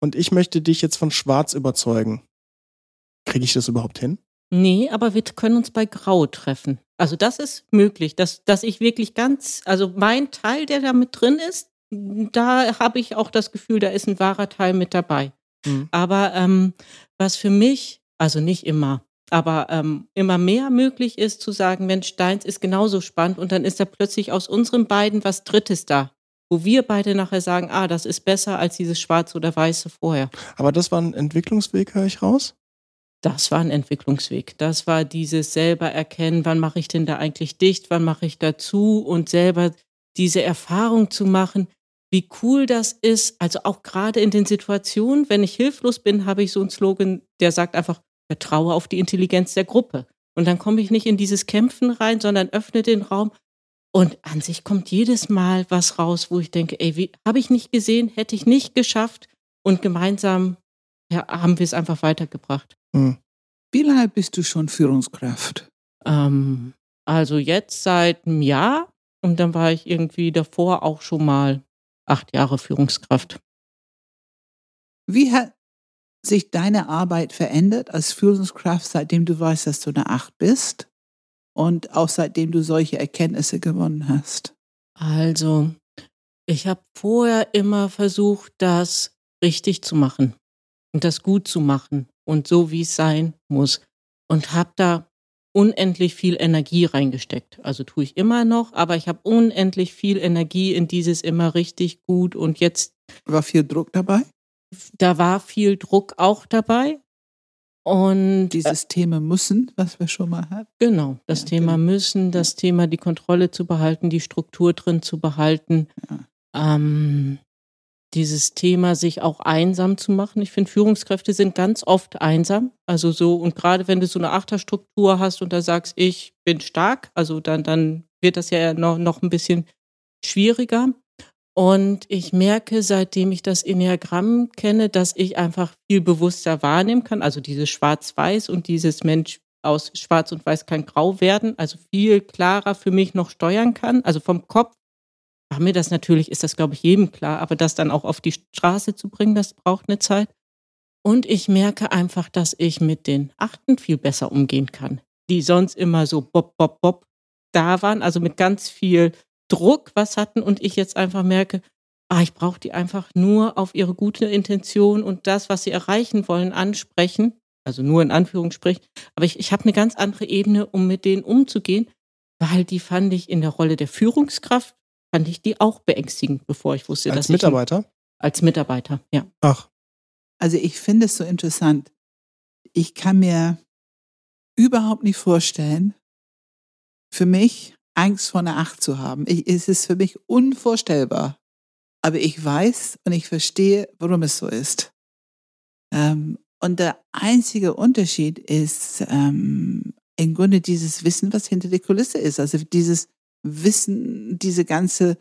und ich möchte dich jetzt von schwarz überzeugen? Kriege ich das überhaupt hin? Nee, aber wir können uns bei Grau treffen. Also das ist möglich, dass, dass ich wirklich ganz, also mein Teil, der da mit drin ist, da habe ich auch das Gefühl, da ist ein wahrer Teil mit dabei. Mhm. Aber ähm, was für mich, also nicht immer, aber ähm, immer mehr möglich ist zu sagen, Mensch, deins ist genauso spannend und dann ist da plötzlich aus unseren beiden was Drittes da, wo wir beide nachher sagen, ah, das ist besser als dieses Schwarze oder Weiße vorher. Aber das war ein Entwicklungsweg, höre ich raus? Das war ein Entwicklungsweg. Das war dieses selber erkennen, wann mache ich denn da eigentlich dicht, wann mache ich dazu und selber diese Erfahrung zu machen, wie cool das ist. Also auch gerade in den Situationen, wenn ich hilflos bin, habe ich so einen Slogan, der sagt einfach, vertraue auf die Intelligenz der Gruppe. Und dann komme ich nicht in dieses Kämpfen rein, sondern öffne den Raum. Und an sich kommt jedes Mal was raus, wo ich denke, ey, wie habe ich nicht gesehen, hätte ich nicht geschafft. Und gemeinsam ja, haben wir es einfach weitergebracht. Hm. Wie lange bist du schon Führungskraft? Ähm, also jetzt seit einem Jahr und dann war ich irgendwie davor auch schon mal acht Jahre Führungskraft. Wie hat sich deine Arbeit verändert als Führungskraft, seitdem du weißt, dass du eine Acht bist und auch seitdem du solche Erkenntnisse gewonnen hast? Also, ich habe vorher immer versucht, das richtig zu machen und das gut zu machen und so, wie es sein muss. Und habe da unendlich viel Energie reingesteckt. Also tue ich immer noch, aber ich habe unendlich viel Energie in dieses immer richtig gut und jetzt. War viel Druck dabei? Da war viel Druck auch dabei. Und dieses äh, Thema müssen, was wir schon mal hatten. Genau, das ja, Thema genau. müssen, das ja. Thema die Kontrolle zu behalten, die Struktur drin zu behalten. Ja. Ähm, dieses Thema, sich auch einsam zu machen. Ich finde, Führungskräfte sind ganz oft einsam. Also so, und gerade wenn du so eine Achterstruktur hast und da sagst, ich bin stark, also dann, dann wird das ja noch, noch ein bisschen schwieriger. Und ich merke, seitdem ich das Enneagramm kenne, dass ich einfach viel bewusster wahrnehmen kann. Also dieses Schwarz-Weiß und dieses Mensch aus Schwarz und Weiß kann Grau werden. Also viel klarer für mich noch steuern kann. Also vom Kopf war mir das natürlich, ist das, glaube ich, jedem klar, aber das dann auch auf die Straße zu bringen, das braucht eine Zeit. Und ich merke einfach, dass ich mit den Achten viel besser umgehen kann, die sonst immer so bob, bob, bob da waren, also mit ganz viel Druck was hatten und ich jetzt einfach merke, ah, ich brauche die einfach nur auf ihre gute Intention und das, was sie erreichen wollen, ansprechen. Also nur in Anführungsstrichen. Aber ich, ich habe eine ganz andere Ebene, um mit denen umzugehen, weil die fand ich in der Rolle der Führungskraft fand ich die auch beängstigend, bevor ich wusste, als dass Mitarbeiter? Ich, als Mitarbeiter, ja. Ach. Also ich finde es so interessant. Ich kann mir überhaupt nicht vorstellen, für mich Angst vor einer Acht zu haben. Ich, es ist für mich unvorstellbar. Aber ich weiß und ich verstehe, warum es so ist. Ähm, und der einzige Unterschied ist ähm, im Grunde dieses Wissen, was hinter der Kulisse ist. Also dieses Wissen, diese ganze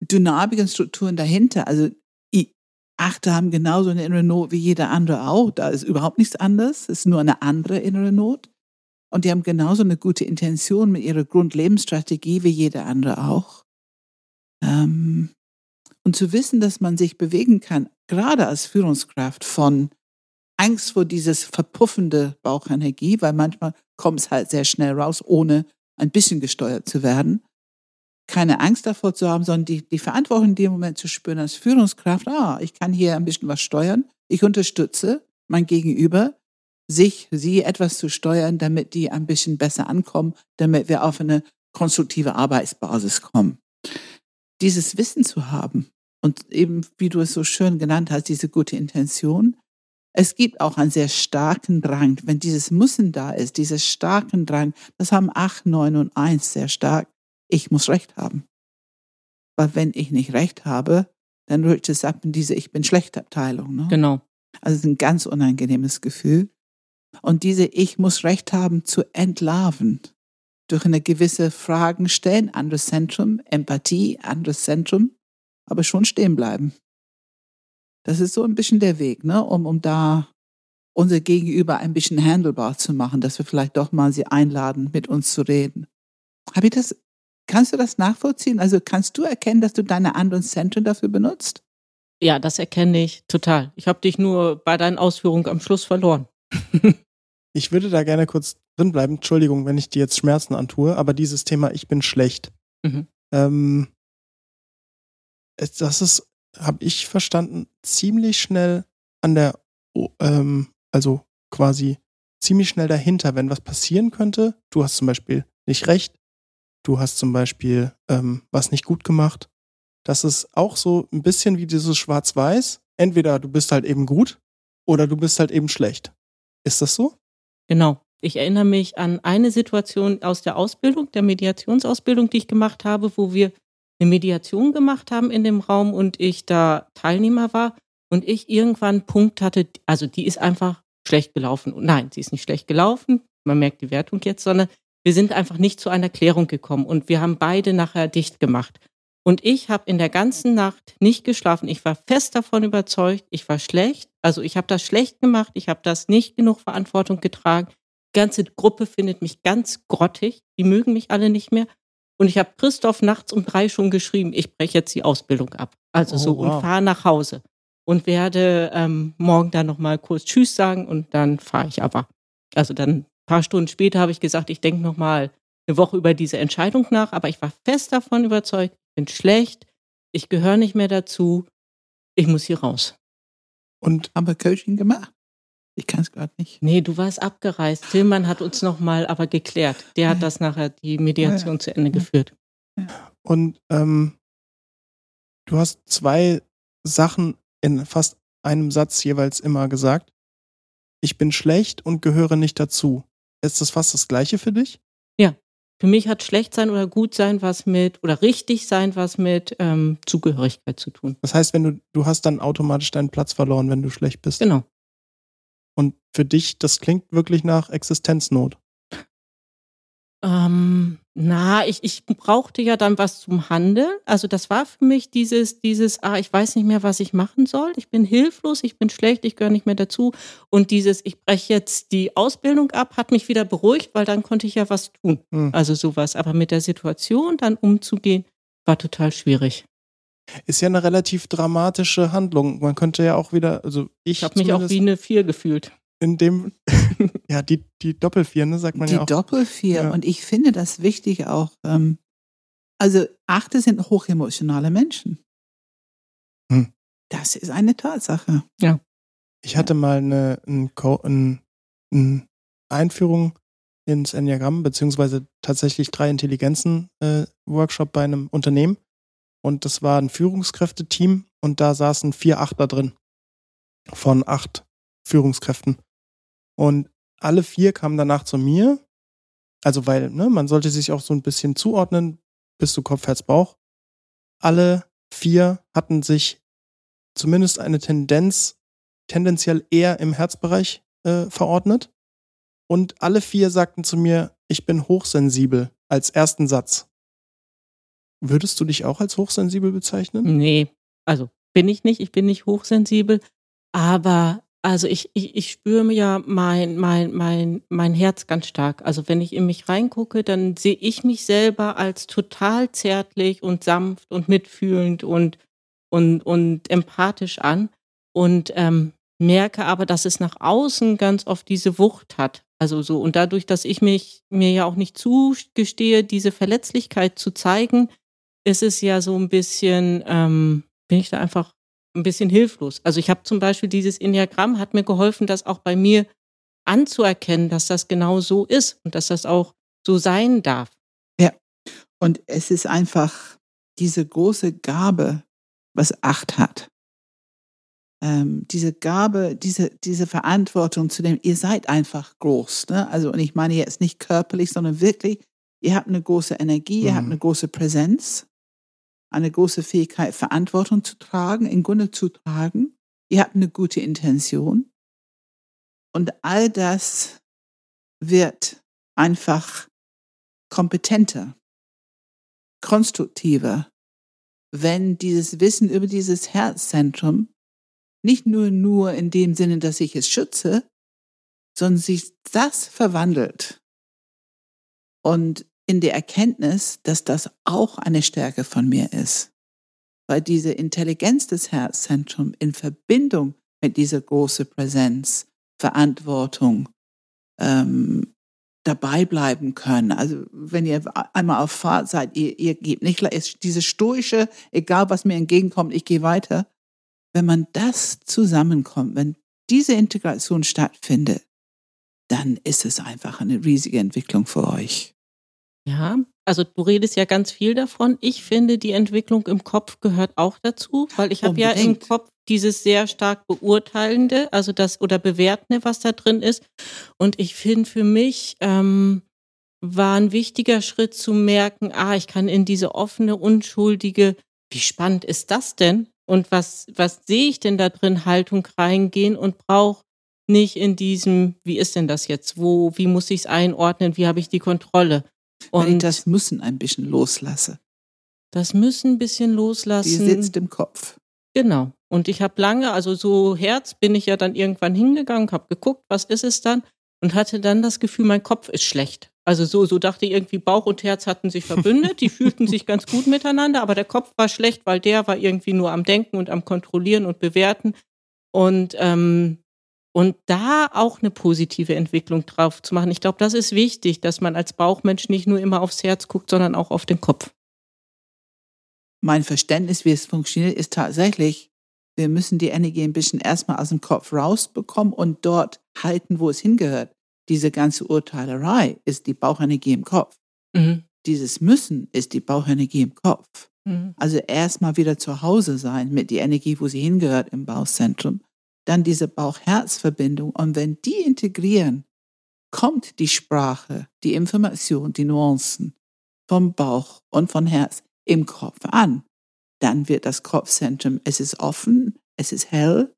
dynamischen Strukturen dahinter. Also Achte haben genauso eine innere Not wie jeder andere auch. Da ist überhaupt nichts anderes. Es ist nur eine andere innere Not. Und die haben genauso eine gute Intention mit ihrer Grundlebensstrategie wie jeder andere auch. Ähm, und zu wissen, dass man sich bewegen kann, gerade als Führungskraft von Angst vor dieses verpuffende Bauchenergie, weil manchmal kommt es halt sehr schnell raus, ohne ein bisschen gesteuert zu werden. Keine Angst davor zu haben, sondern die, die Verantwortung in dem Moment zu spüren als Führungskraft, ah, ich kann hier ein bisschen was steuern, ich unterstütze mein Gegenüber, sich, sie etwas zu steuern, damit die ein bisschen besser ankommen, damit wir auf eine konstruktive Arbeitsbasis kommen. Dieses Wissen zu haben und eben, wie du es so schön genannt hast, diese gute Intention, es gibt auch einen sehr starken Drang. Wenn dieses Müssen da ist, dieses starken Drang, das haben 8, 9 und 1 sehr stark. Ich muss Recht haben. Weil wenn ich nicht Recht habe, dann rückt es ab in diese Ich bin schlecht Abteilung. Ne? Genau. Also es ist ein ganz unangenehmes Gefühl. Und diese Ich muss Recht haben zu entlarven. Durch eine gewisse Fragen stellen, anderes Zentrum, Empathie, anderes Zentrum, aber schon stehen bleiben. Das ist so ein bisschen der Weg, ne? um, um da unser Gegenüber ein bisschen handelbar zu machen, dass wir vielleicht doch mal sie einladen, mit uns zu reden. Habe ich das, kannst du das nachvollziehen? Also kannst du erkennen, dass du deine anderen Zentren dafür benutzt? Ja, das erkenne ich total. Ich habe dich nur bei deinen Ausführungen am Schluss verloren. ich würde da gerne kurz drin bleiben. Entschuldigung, wenn ich dir jetzt Schmerzen antue, aber dieses Thema, ich bin schlecht. Mhm. Ähm, das ist habe ich verstanden, ziemlich schnell an der, ähm, also quasi ziemlich schnell dahinter, wenn was passieren könnte. Du hast zum Beispiel nicht recht, du hast zum Beispiel ähm, was nicht gut gemacht. Das ist auch so ein bisschen wie dieses Schwarz-Weiß. Entweder du bist halt eben gut oder du bist halt eben schlecht. Ist das so? Genau. Ich erinnere mich an eine Situation aus der Ausbildung, der Mediationsausbildung, die ich gemacht habe, wo wir eine Mediation gemacht haben in dem Raum und ich da Teilnehmer war und ich irgendwann einen Punkt hatte, also die ist einfach schlecht gelaufen. Nein, sie ist nicht schlecht gelaufen, man merkt die Wertung jetzt, sondern wir sind einfach nicht zu einer Klärung gekommen und wir haben beide nachher dicht gemacht. Und ich habe in der ganzen Nacht nicht geschlafen. Ich war fest davon überzeugt, ich war schlecht. Also ich habe das schlecht gemacht, ich habe das nicht genug Verantwortung getragen. Die ganze Gruppe findet mich ganz grottig, die mögen mich alle nicht mehr. Und ich habe Christoph nachts um drei schon geschrieben, ich breche jetzt die Ausbildung ab. Also oh, so wow. und fahre nach Hause. Und werde ähm, morgen dann nochmal kurz Tschüss sagen und dann fahre ich aber. Also dann ein paar Stunden später habe ich gesagt, ich denke nochmal eine Woche über diese Entscheidung nach, aber ich war fest davon überzeugt, bin schlecht, ich gehöre nicht mehr dazu, ich muss hier raus. Und haben wir Coaching gemacht? Ich kann es gerade nicht. Nee, du warst abgereist. Tillmann hat uns nochmal aber geklärt. Der hat das nachher, die Mediation ja. zu Ende geführt. Und ähm, du hast zwei Sachen in fast einem Satz jeweils immer gesagt. Ich bin schlecht und gehöre nicht dazu. Ist das fast das Gleiche für dich? Für mich hat schlecht sein oder gut sein was mit, oder richtig sein was mit ähm, Zugehörigkeit zu tun. Das heißt, wenn du, du hast dann automatisch deinen Platz verloren, wenn du schlecht bist. Genau. Und für dich, das klingt wirklich nach Existenznot. Ähm, na, ich, ich brauchte ja dann was zum Handeln. Also das war für mich dieses, dieses, ah, ich weiß nicht mehr, was ich machen soll. Ich bin hilflos, ich bin schlecht, ich gehöre nicht mehr dazu. Und dieses, ich breche jetzt die Ausbildung ab, hat mich wieder beruhigt, weil dann konnte ich ja was tun. Hm. Also sowas. Aber mit der Situation dann umzugehen, war total schwierig. Ist ja eine relativ dramatische Handlung. Man könnte ja auch wieder, also ich. Ich habe mich auch wie eine Vier gefühlt. In dem, ja, die, die Doppelvier, ne, sagt man die ja auch. Die Doppelvier. Ja. Und ich finde das wichtig auch. Ähm, also, Achte sind hochemotionale Menschen. Hm. Das ist eine Tatsache. Ja. Ich hatte mal eine, eine, eine Einführung ins Enneagramm, beziehungsweise tatsächlich drei Intelligenzen-Workshop äh, bei einem Unternehmen. Und das war ein Führungskräfteteam und da saßen vier Achter drin. Von acht Führungskräften. Und alle vier kamen danach zu mir. also weil, ne, man sollte sich auch so ein bisschen zuordnen, bist du Kopf, Herz, Bauch. Alle vier hatten sich zumindest eine Tendenz tendenziell eher im Herzbereich äh, verordnet. Und alle vier sagten zu mir, ich bin hochsensibel als ersten Satz. Würdest du dich auch als hochsensibel bezeichnen? Nee, also bin ich nicht. Ich bin nicht hochsensibel. Aber also ich, ich, ich spüre ja mein, mein, mein, mein Herz ganz stark. Also wenn ich in mich reingucke, dann sehe ich mich selber als total zärtlich und sanft und mitfühlend und, und, und empathisch an. Und ähm, merke aber, dass es nach außen ganz oft diese Wucht hat. Also so, und dadurch, dass ich mich mir ja auch nicht zugestehe, diese Verletzlichkeit zu zeigen, ist es ja so ein bisschen, ähm, bin ich da einfach ein bisschen hilflos. Also ich habe zum Beispiel dieses Enneagramm hat mir geholfen, das auch bei mir anzuerkennen, dass das genau so ist und dass das auch so sein darf. Ja. Und es ist einfach diese große Gabe, was Acht hat ähm, diese Gabe, diese, diese Verantwortung zu dem, ihr seid einfach groß. Ne? Also, und ich meine jetzt nicht körperlich, sondern wirklich, ihr habt eine große Energie, mhm. ihr habt mhm. eine große Präsenz, eine große Fähigkeit, Verantwortung zu tragen, im Grunde zu tragen. Ihr habt eine gute Intention. Und all das wird einfach kompetenter, konstruktiver, wenn dieses Wissen über dieses Herzzentrum nicht nur nur in dem Sinne, dass ich es schütze, sondern sich das verwandelt. Und in der Erkenntnis, dass das auch eine Stärke von mir ist. Weil diese Intelligenz des Herzzentrums in Verbindung mit dieser großen Präsenz, Verantwortung, ähm, dabei bleiben können. Also wenn ihr einmal auf Fahrt seid, ihr, ihr gebt nicht diese stoische, egal was mir entgegenkommt, ich gehe weiter, wenn man das zusammenkommt, wenn diese Integration stattfindet, dann ist es einfach eine riesige Entwicklung für euch. Ja, also du redest ja ganz viel davon. Ich finde, die Entwicklung im Kopf gehört auch dazu, weil ich habe ja im Kopf dieses sehr stark beurteilende, also das oder bewertende, was da drin ist. Und ich finde für mich ähm, war ein wichtiger Schritt zu merken, ah, ich kann in diese offene, unschuldige, wie spannend ist das denn? und was, was sehe ich denn da drin, Haltung reingehen und brauche nicht in diesem, wie ist denn das jetzt, wo, wie muss ich es einordnen, wie habe ich die Kontrolle? Und Wenn ich das Müssen ein bisschen loslasse. Das Müssen ein bisschen loslassen. Die sitzt im Kopf. Genau. Und ich habe lange, also so Herz bin ich ja dann irgendwann hingegangen, habe geguckt, was ist es dann und hatte dann das Gefühl, mein Kopf ist schlecht. Also so, so dachte ich irgendwie, Bauch und Herz hatten sich verbündet, die fühlten sich ganz gut miteinander, aber der Kopf war schlecht, weil der war irgendwie nur am Denken und am Kontrollieren und Bewerten. Und, ähm, und da auch eine positive Entwicklung drauf zu machen. Ich glaube, das ist wichtig, dass man als Bauchmensch nicht nur immer aufs Herz guckt, sondern auch auf den Kopf. Mein Verständnis, wie es funktioniert, ist tatsächlich, wir müssen die Energie ein bisschen erstmal aus dem Kopf rausbekommen und dort halten, wo es hingehört diese ganze Urteilerei ist die Bauchenergie im Kopf. Mhm. Dieses Müssen ist die Bauchenergie im Kopf. Mhm. Also erstmal wieder zu Hause sein mit der Energie, wo sie hingehört im Bauchzentrum. Dann diese Bauch-Herz-Verbindung. Und wenn die integrieren, kommt die Sprache, die Information, die Nuancen vom Bauch und vom Herz im Kopf an. Dann wird das Kopfzentrum, es ist offen, es ist hell,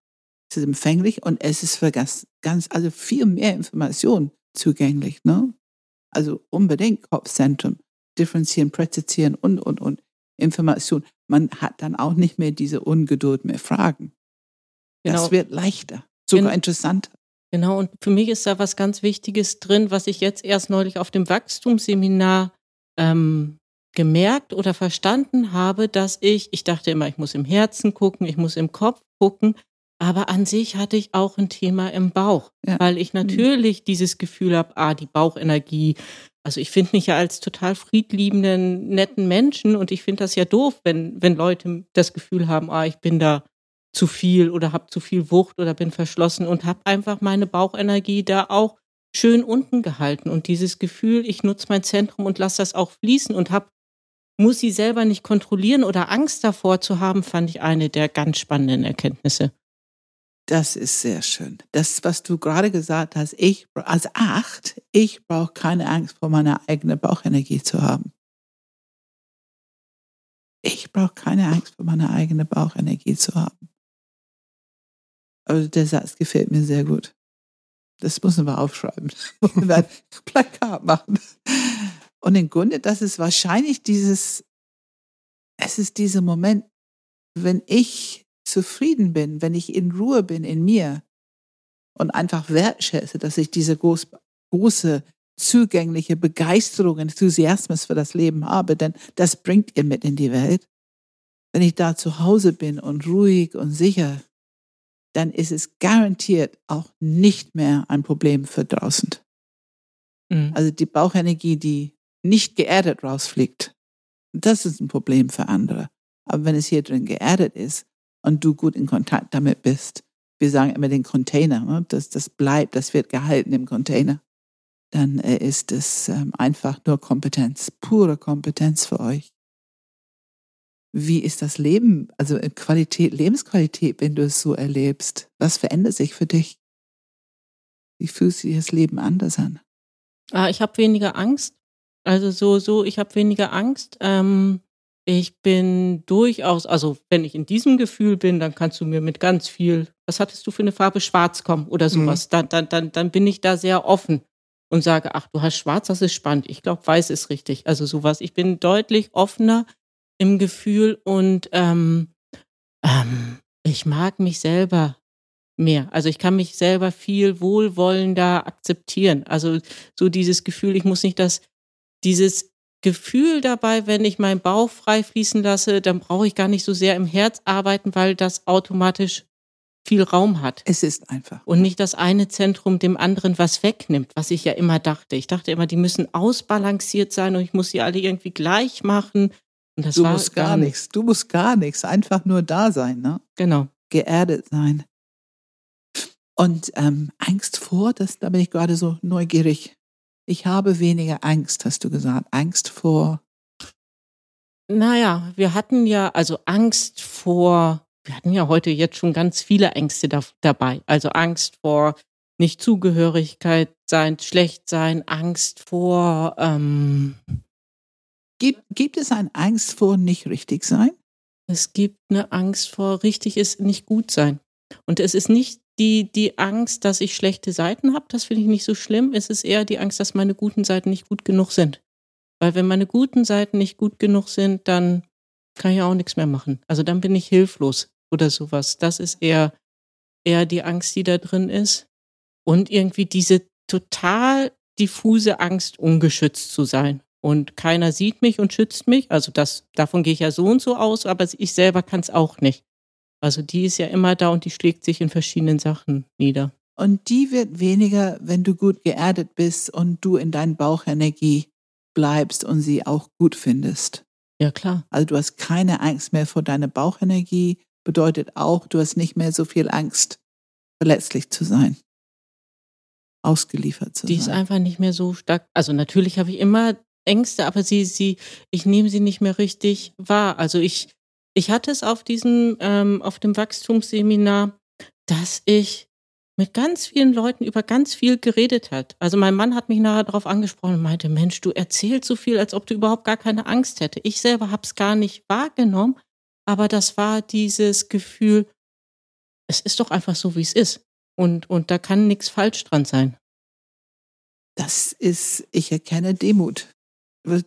es ist empfänglich und es ist für ganz, ganz also viel mehr Information zugänglich. Ne? Also unbedingt Kopfzentrum, differenzieren, präzisieren und, und, und Information. Man hat dann auch nicht mehr diese Ungeduld mehr Fragen. Genau. Das wird leichter, sogar Gen interessanter. Genau, und für mich ist da was ganz Wichtiges drin, was ich jetzt erst neulich auf dem Wachstumsseminar ähm, gemerkt oder verstanden habe, dass ich, ich dachte immer, ich muss im Herzen gucken, ich muss im Kopf gucken, aber an sich hatte ich auch ein Thema im Bauch, ja. weil ich mhm. natürlich mhm. dieses Gefühl habe, ah, die Bauchenergie. Also ich finde mich ja als total friedliebenden, netten Menschen und ich finde das ja doof, wenn, wenn Leute das Gefühl haben, ah, ich bin da zu viel oder habe zu viel Wucht oder bin verschlossen und habe einfach meine Bauchenergie da auch schön unten gehalten und dieses Gefühl, ich nutze mein Zentrum und lasse das auch fließen und habe muss sie selber nicht kontrollieren oder Angst davor zu haben, fand ich eine der ganz spannenden Erkenntnisse. Das ist sehr schön. Das, was du gerade gesagt hast, ich als acht, ich brauche keine Angst vor meiner eigenen Bauchenergie zu haben. Ich brauche keine Angst vor meiner eigenen Bauchenergie zu haben. Also der Satz gefällt mir sehr gut. Das müssen wir aufschreiben. wir werden Plakat machen. Und im Grunde, das ist wahrscheinlich dieses, es ist dieser Moment, wenn ich zufrieden bin, wenn ich in Ruhe bin in mir und einfach wertschätze, dass ich diese groß, große, zugängliche Begeisterung, Enthusiasmus für das Leben habe, denn das bringt ihr mit in die Welt. Wenn ich da zu Hause bin und ruhig und sicher, dann ist es garantiert auch nicht mehr ein Problem für draußen. Mhm. Also die Bauchenergie, die nicht geerdet rausfliegt, das ist ein Problem für andere. Aber wenn es hier drin geerdet ist und du gut in Kontakt damit bist, wir sagen immer den Container, ne? das, das bleibt, das wird gehalten im Container, dann äh, ist es ähm, einfach nur Kompetenz, pure Kompetenz für euch. Wie ist das Leben, also äh, Qualität, Lebensqualität, wenn du es so erlebst? Was verändert sich für dich? Wie fühlt sich das Leben anders an? Ah, ich habe weniger Angst. Also so, so, ich habe weniger Angst. Ähm, ich bin durchaus, also wenn ich in diesem Gefühl bin, dann kannst du mir mit ganz viel, was hattest du für eine Farbe, schwarz kommen oder mhm. sowas. Mhm. Dann, dann, dann, dann bin ich da sehr offen und sage, ach, du hast schwarz, das ist spannend. Ich glaube, weiß ist richtig. Also sowas. Ich bin deutlich offener im Gefühl und ähm, ähm, ich mag mich selber mehr. Also ich kann mich selber viel wohlwollender akzeptieren. Also so dieses Gefühl, ich muss nicht das, dieses Gefühl dabei, wenn ich meinen Bauch frei fließen lasse, dann brauche ich gar nicht so sehr im Herz arbeiten, weil das automatisch viel Raum hat. Es ist einfach. Und nicht das eine Zentrum dem anderen was wegnimmt, was ich ja immer dachte. Ich dachte immer, die müssen ausbalanciert sein und ich muss sie alle irgendwie gleich machen. Und das du war musst gar nichts. Du musst gar nichts. Einfach nur da sein, ne? Genau. Geerdet sein. Und ähm, Angst vor, das, da bin ich gerade so neugierig. Ich habe weniger Angst, hast du gesagt. Angst vor. Naja, wir hatten ja, also Angst vor, wir hatten ja heute jetzt schon ganz viele Ängste da, dabei. Also Angst vor nicht Zugehörigkeit sein, schlecht sein, Angst vor. Ähm, gibt, gibt es eine Angst vor nicht richtig sein? Es gibt eine Angst vor richtig ist nicht gut sein. Und es ist nicht die, die Angst, dass ich schlechte Seiten habe, das finde ich nicht so schlimm. Es ist eher die Angst, dass meine guten Seiten nicht gut genug sind. Weil wenn meine guten Seiten nicht gut genug sind, dann kann ich auch nichts mehr machen. Also dann bin ich hilflos oder sowas. Das ist eher, eher die Angst, die da drin ist. Und irgendwie diese total diffuse Angst, ungeschützt zu sein. Und keiner sieht mich und schützt mich. Also das, davon gehe ich ja so und so aus, aber ich selber kann es auch nicht. Also die ist ja immer da und die schlägt sich in verschiedenen Sachen nieder. Und die wird weniger, wenn du gut geerdet bist und du in deinen Bauchenergie bleibst und sie auch gut findest. Ja, klar. Also du hast keine Angst mehr vor deiner Bauchenergie, bedeutet auch, du hast nicht mehr so viel Angst, verletzlich zu sein. Ausgeliefert zu Die sein. Die ist einfach nicht mehr so stark. Also natürlich habe ich immer Ängste, aber sie, sie, ich nehme sie nicht mehr richtig wahr. Also ich, ich hatte es auf diesem, ähm, auf dem Wachstumsseminar, dass ich mit ganz vielen Leuten über ganz viel geredet hat. Also mein Mann hat mich nachher darauf angesprochen und meinte, Mensch, du erzählst so viel, als ob du überhaupt gar keine Angst hätte. Ich selber habe es gar nicht wahrgenommen, aber das war dieses Gefühl, es ist doch einfach so, wie es ist. Und, und da kann nichts falsch dran sein. Das ist, ich erkenne Demut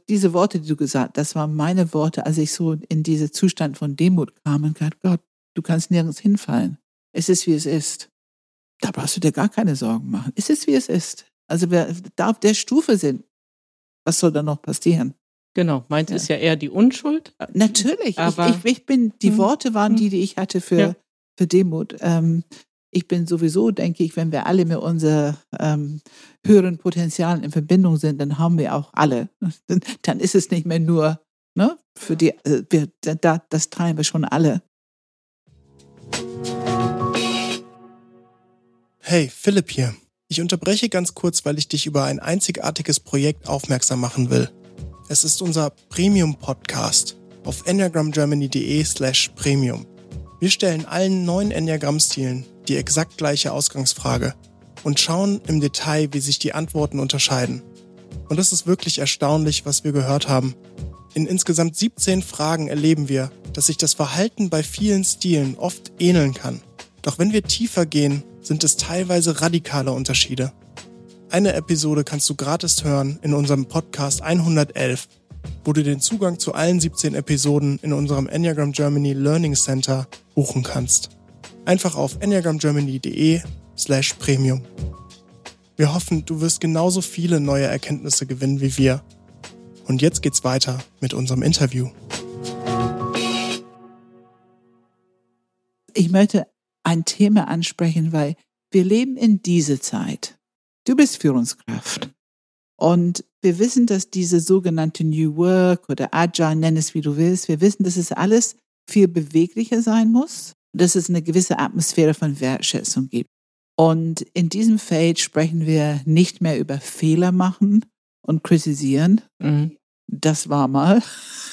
diese Worte, die du gesagt das waren meine Worte, als ich so in diesen Zustand von Demut kam und gesagt, Gott, du kannst nirgends hinfallen. Es ist, wie es ist. Da brauchst du dir gar keine Sorgen machen. Es ist, wie es ist. Also wer da auf der Stufe sind, was soll da noch passieren? Genau, meins ja. ist ja eher die Unschuld. Natürlich, aber ich, ich, ich bin, die hm, Worte waren hm. die, die ich hatte für, ja. für Demut. Ähm, ich bin sowieso, denke ich, wenn wir alle mit unseren ähm, höheren Potenzialen in Verbindung sind, dann haben wir auch alle. Dann ist es nicht mehr nur ne, für die, äh, wir, da, das treiben wir schon alle. Hey, Philipp hier. Ich unterbreche ganz kurz, weil ich dich über ein einzigartiges Projekt aufmerksam machen will. Es ist unser Premium-Podcast auf enneagramgermany.de slash premium. Wir stellen allen neuen Enneagramm-Stilen die exakt gleiche Ausgangsfrage und schauen im Detail, wie sich die Antworten unterscheiden. Und es ist wirklich erstaunlich, was wir gehört haben. In insgesamt 17 Fragen erleben wir, dass sich das Verhalten bei vielen Stilen oft ähneln kann. Doch wenn wir tiefer gehen, sind es teilweise radikale Unterschiede. Eine Episode kannst du gratis hören in unserem Podcast 111, wo du den Zugang zu allen 17 Episoden in unserem Enneagram Germany Learning Center buchen kannst. Einfach auf enneagramgermany.de slash premium. Wir hoffen, du wirst genauso viele neue Erkenntnisse gewinnen wie wir. Und jetzt geht's weiter mit unserem Interview. Ich möchte ein Thema ansprechen, weil wir leben in dieser Zeit. Du bist Führungskraft. Und wir wissen, dass diese sogenannte New Work oder Agile, nenn es wie du willst, wir wissen, dass es alles viel beweglicher sein muss, dass es eine gewisse Atmosphäre von Wertschätzung gibt. Und in diesem Feld sprechen wir nicht mehr über Fehler machen und kritisieren. Mhm. Das war mal.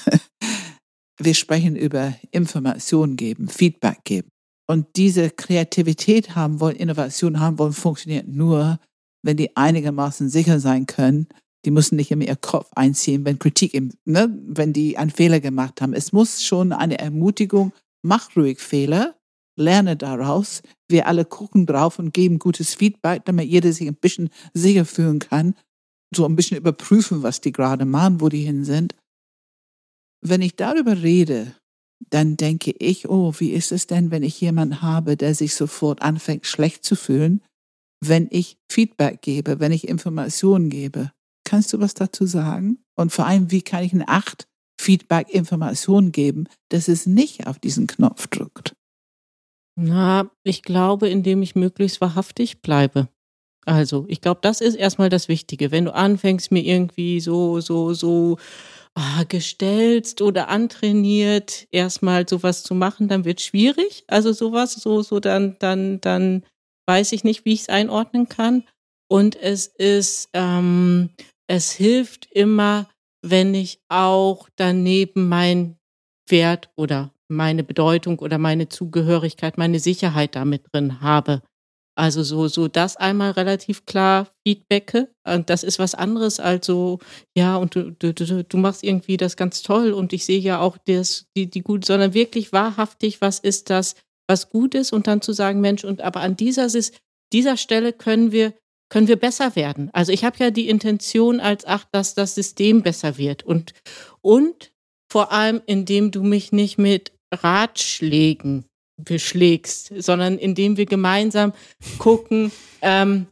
Wir sprechen über Informationen geben, Feedback geben. Und diese Kreativität haben wollen, Innovation haben wollen, funktioniert nur, wenn die einigermaßen sicher sein können. Die müssen nicht immer ihr Kopf einziehen, wenn Kritik, im, ne, wenn die einen Fehler gemacht haben. Es muss schon eine Ermutigung, mach ruhig Fehler, lerne daraus. Wir alle gucken drauf und geben gutes Feedback, damit jeder sich ein bisschen sicher fühlen kann. So ein bisschen überprüfen, was die gerade machen, wo die hin sind. Wenn ich darüber rede, dann denke ich, oh, wie ist es denn, wenn ich jemanden habe, der sich sofort anfängt, schlecht zu fühlen, wenn ich Feedback gebe, wenn ich Informationen gebe? Kannst du was dazu sagen? Und vor allem, wie kann ich eine Acht Feedback, Informationen geben, dass es nicht auf diesen Knopf drückt? Na, ich glaube, indem ich möglichst wahrhaftig bleibe. Also, ich glaube, das ist erstmal das Wichtige. Wenn du anfängst, mir irgendwie so, so, so ah, gestellst oder antrainiert, erstmal sowas zu machen, dann wird schwierig. Also sowas, so, so, dann, dann, dann weiß ich nicht, wie ich es einordnen kann. Und es ist, ähm, es hilft immer, wenn ich auch daneben mein Wert oder meine Bedeutung oder meine Zugehörigkeit, meine Sicherheit damit drin habe. Also so, so das einmal relativ klar feedbacke. Und das ist was anderes als so, ja, und du, du, du, machst irgendwie das ganz toll und ich sehe ja auch das, die, die gut, sondern wirklich wahrhaftig, was ist das, was gut ist und dann zu sagen, Mensch, und aber an dieser, dieser Stelle können wir, können wir besser werden. Also ich habe ja die Intention als ach, dass das System besser wird und, und vor allem, indem du mich nicht mit Ratschlägen beschlägst, sondern indem wir gemeinsam gucken, ähm,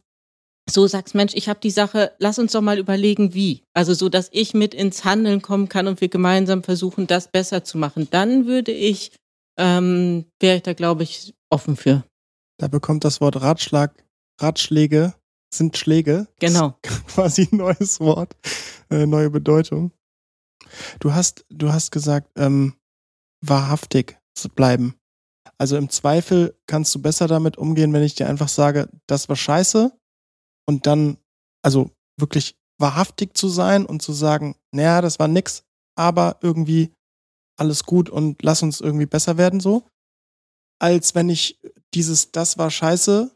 so sagst, Mensch, ich habe die Sache, lass uns doch mal überlegen, wie. Also so, dass ich mit ins Handeln kommen kann und wir gemeinsam versuchen, das besser zu machen. Dann würde ich, ähm, wäre ich da, glaube ich, offen für. Da bekommt das Wort Ratschlag, Ratschläge sind Schläge. Genau. Quasi ein neues Wort, äh, neue Bedeutung. Du hast, du hast gesagt, ähm, wahrhaftig zu bleiben. Also im Zweifel kannst du besser damit umgehen, wenn ich dir einfach sage, das war scheiße und dann, also wirklich wahrhaftig zu sein und zu sagen, naja, das war nix, aber irgendwie alles gut und lass uns irgendwie besser werden so, als wenn ich dieses, das war scheiße,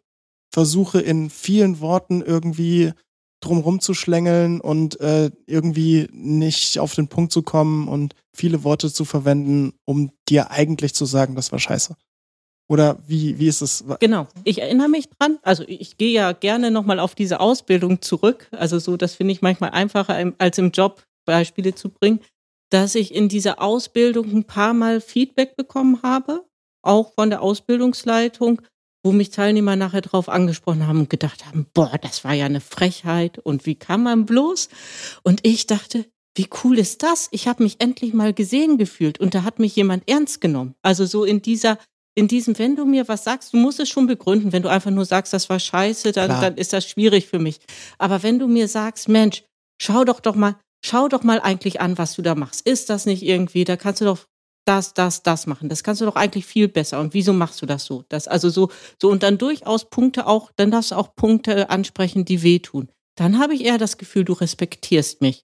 versuche in vielen Worten irgendwie drumrum zu schlängeln und äh, irgendwie nicht auf den Punkt zu kommen und viele Worte zu verwenden, um dir eigentlich zu sagen, das war scheiße. Oder wie, wie ist es? Genau, ich erinnere mich dran. Also ich gehe ja gerne nochmal auf diese Ausbildung zurück. Also so, das finde ich manchmal einfacher, als im Job Beispiele zu bringen, dass ich in dieser Ausbildung ein paar Mal Feedback bekommen habe, auch von der Ausbildungsleitung, wo mich Teilnehmer nachher drauf angesprochen haben und gedacht haben, boah, das war ja eine Frechheit und wie kann man bloß? Und ich dachte, wie cool ist das? Ich habe mich endlich mal gesehen gefühlt und da hat mich jemand ernst genommen. Also so in dieser in diesem, wenn du mir was sagst, du musst es schon begründen. Wenn du einfach nur sagst, das war scheiße, dann, dann ist das schwierig für mich. Aber wenn du mir sagst, Mensch, schau doch doch mal, schau doch mal eigentlich an, was du da machst. Ist das nicht irgendwie, da kannst du doch das, das, das machen. Das kannst du doch eigentlich viel besser. Und wieso machst du das so? Das, also so, so und dann durchaus Punkte auch, dann darfst du auch Punkte ansprechen, die wehtun. Dann habe ich eher das Gefühl, du respektierst mich.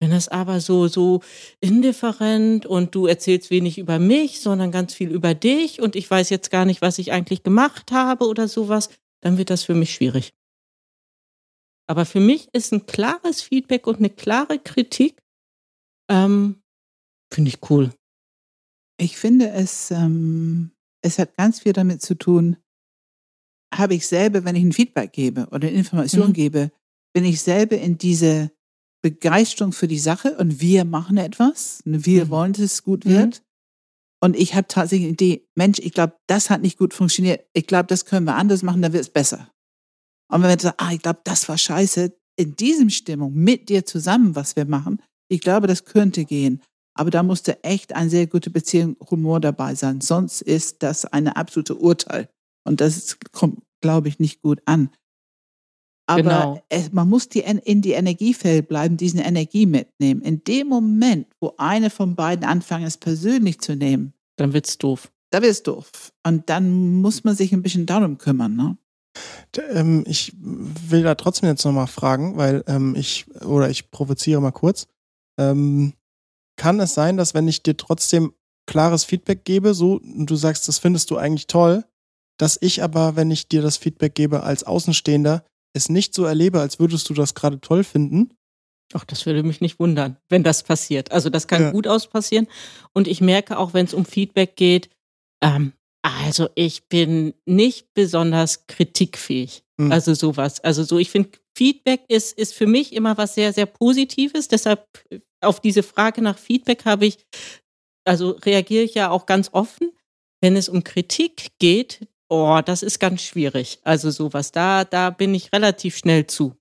Wenn das aber so, so indifferent und du erzählst wenig über mich, sondern ganz viel über dich und ich weiß jetzt gar nicht, was ich eigentlich gemacht habe oder sowas, dann wird das für mich schwierig. Aber für mich ist ein klares Feedback und eine klare Kritik, ähm, finde ich cool. Ich finde es, ähm, es hat ganz viel damit zu tun, habe ich selber, wenn ich ein Feedback gebe oder eine Information mhm. gebe, bin ich selber in diese Begeisterung für die Sache und wir machen etwas, wir mhm. wollen, dass es gut wird. Mhm. Und ich habe tatsächlich eine Idee, Mensch, ich glaube, das hat nicht gut funktioniert. Ich glaube, das können wir anders machen, dann wird es besser. Und wenn wir sagen, ah, ich glaube, das war scheiße, in diesem Stimmung mit dir zusammen, was wir machen, ich glaube, das könnte gehen. Aber da musste echt eine sehr gute Beziehung, Humor dabei sein. Sonst ist das eine absolute Urteil. Und das kommt, glaube ich, nicht gut an. Aber genau. es, man muss die, in die Energiefeld bleiben, diesen Energie mitnehmen. In dem Moment, wo eine von beiden anfängt, es persönlich zu nehmen, dann wird's doof. Da wird's doof. Und dann muss man sich ein bisschen darum kümmern, ne? Ähm, ich will da trotzdem jetzt nochmal fragen, weil ähm, ich, oder ich provoziere mal kurz. Ähm, kann es sein, dass wenn ich dir trotzdem klares Feedback gebe, so, und du sagst, das findest du eigentlich toll, dass ich aber, wenn ich dir das Feedback gebe als Außenstehender, es nicht so erlebe, als würdest du das gerade toll finden? Ach, das würde mich nicht wundern, wenn das passiert. Also das kann ja. gut aus passieren. Und ich merke auch, wenn es um Feedback geht, ähm, also ich bin nicht besonders kritikfähig. Hm. Also sowas. Also so, ich finde, Feedback ist, ist für mich immer was sehr, sehr Positives. Deshalb auf diese Frage nach Feedback habe ich, also reagiere ich ja auch ganz offen. Wenn es um Kritik geht, oh, das ist ganz schwierig. Also sowas, da, da bin ich relativ schnell zu.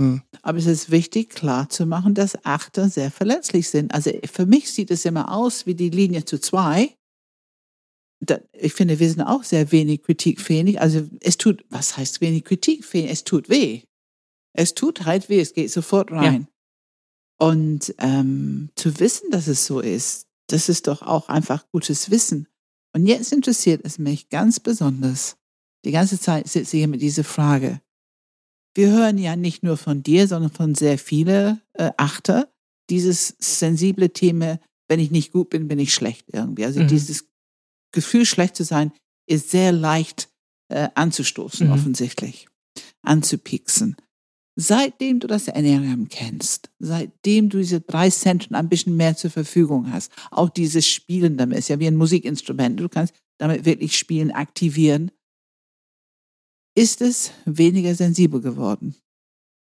Hm. Aber es ist wichtig, klar zu machen, dass Achter sehr verletzlich sind. Also für mich sieht es immer aus wie die Linie zu zwei. ich finde, wir sind auch sehr wenig kritikfähig. Also es tut, was heißt wenig kritikfähig? Es tut weh. Es tut halt weh, es geht sofort rein. Ja. Und ähm, zu wissen, dass es so ist, das ist doch auch einfach gutes Wissen. Und jetzt interessiert es mich ganz besonders. Die ganze Zeit sitze ich hier mit dieser Frage. Wir hören ja nicht nur von dir, sondern von sehr vielen äh, Achter dieses sensible Thema, wenn ich nicht gut bin, bin ich schlecht irgendwie. Also mhm. dieses Gefühl, schlecht zu sein, ist sehr leicht äh, anzustoßen, mhm. offensichtlich, anzupixen. Seitdem du das Ernährung kennst, seitdem du diese drei Zentren ein bisschen mehr zur Verfügung hast, auch dieses Spielen damit ist ja wie ein Musikinstrument, du kannst damit wirklich spielen, aktivieren, ist es weniger sensibel geworden.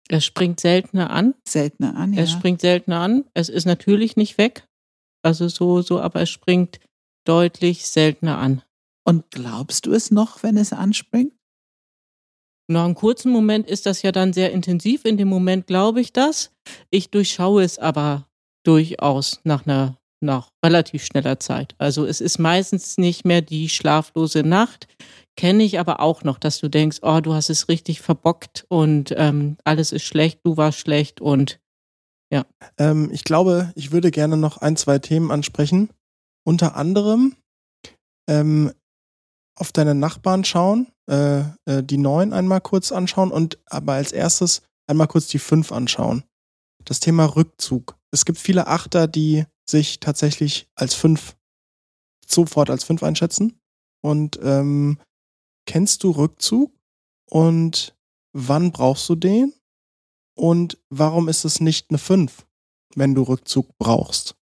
Es springt seltener an. Seltener an, ja. Es springt seltener an. Es ist natürlich nicht weg. Also so, so, aber es springt deutlich seltener an. Und glaubst du es noch, wenn es anspringt? Nach einem kurzen Moment ist das ja dann sehr intensiv. In dem Moment glaube ich das. Ich durchschaue es aber durchaus nach einer nach relativ schneller Zeit. Also es ist meistens nicht mehr die schlaflose Nacht. Kenne ich aber auch noch, dass du denkst, oh, du hast es richtig verbockt und ähm, alles ist schlecht, du warst schlecht und ja. Ähm, ich glaube, ich würde gerne noch ein, zwei Themen ansprechen. Unter anderem ähm, auf deine Nachbarn schauen, äh, äh, die neun einmal kurz anschauen und aber als erstes einmal kurz die fünf anschauen. Das Thema Rückzug. Es gibt viele Achter, die sich tatsächlich als fünf sofort als fünf einschätzen. Und ähm, kennst du Rückzug? Und wann brauchst du den? Und warum ist es nicht eine fünf, wenn du Rückzug brauchst?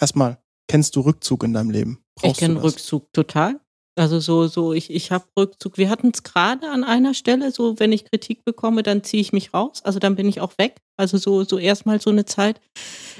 Erstmal, kennst du Rückzug in deinem Leben? Brauchst ich kenne Rückzug total. Also so, so, ich, ich habe Rückzug. Wir hatten es gerade an einer Stelle, so wenn ich Kritik bekomme, dann ziehe ich mich raus. Also dann bin ich auch weg. Also so, so erstmal so eine Zeit.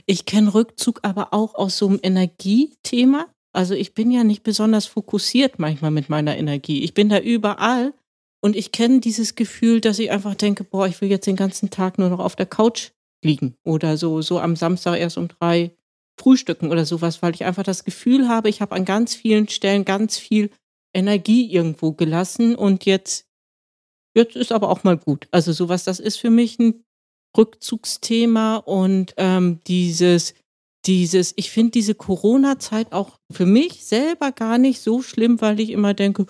Ich kenne Rückzug aber auch aus so einem Energiethema. Also ich bin ja nicht besonders fokussiert manchmal mit meiner Energie. Ich bin da überall und ich kenne dieses Gefühl, dass ich einfach denke, boah, ich will jetzt den ganzen Tag nur noch auf der Couch liegen oder so, so am Samstag erst um drei frühstücken oder sowas, weil ich einfach das Gefühl habe, ich habe an ganz vielen Stellen ganz viel Energie irgendwo gelassen und jetzt, jetzt ist aber auch mal gut. Also sowas, das ist für mich ein Rückzugsthema und ähm, dieses, dieses, ich finde diese Corona-Zeit auch für mich selber gar nicht so schlimm, weil ich immer denke,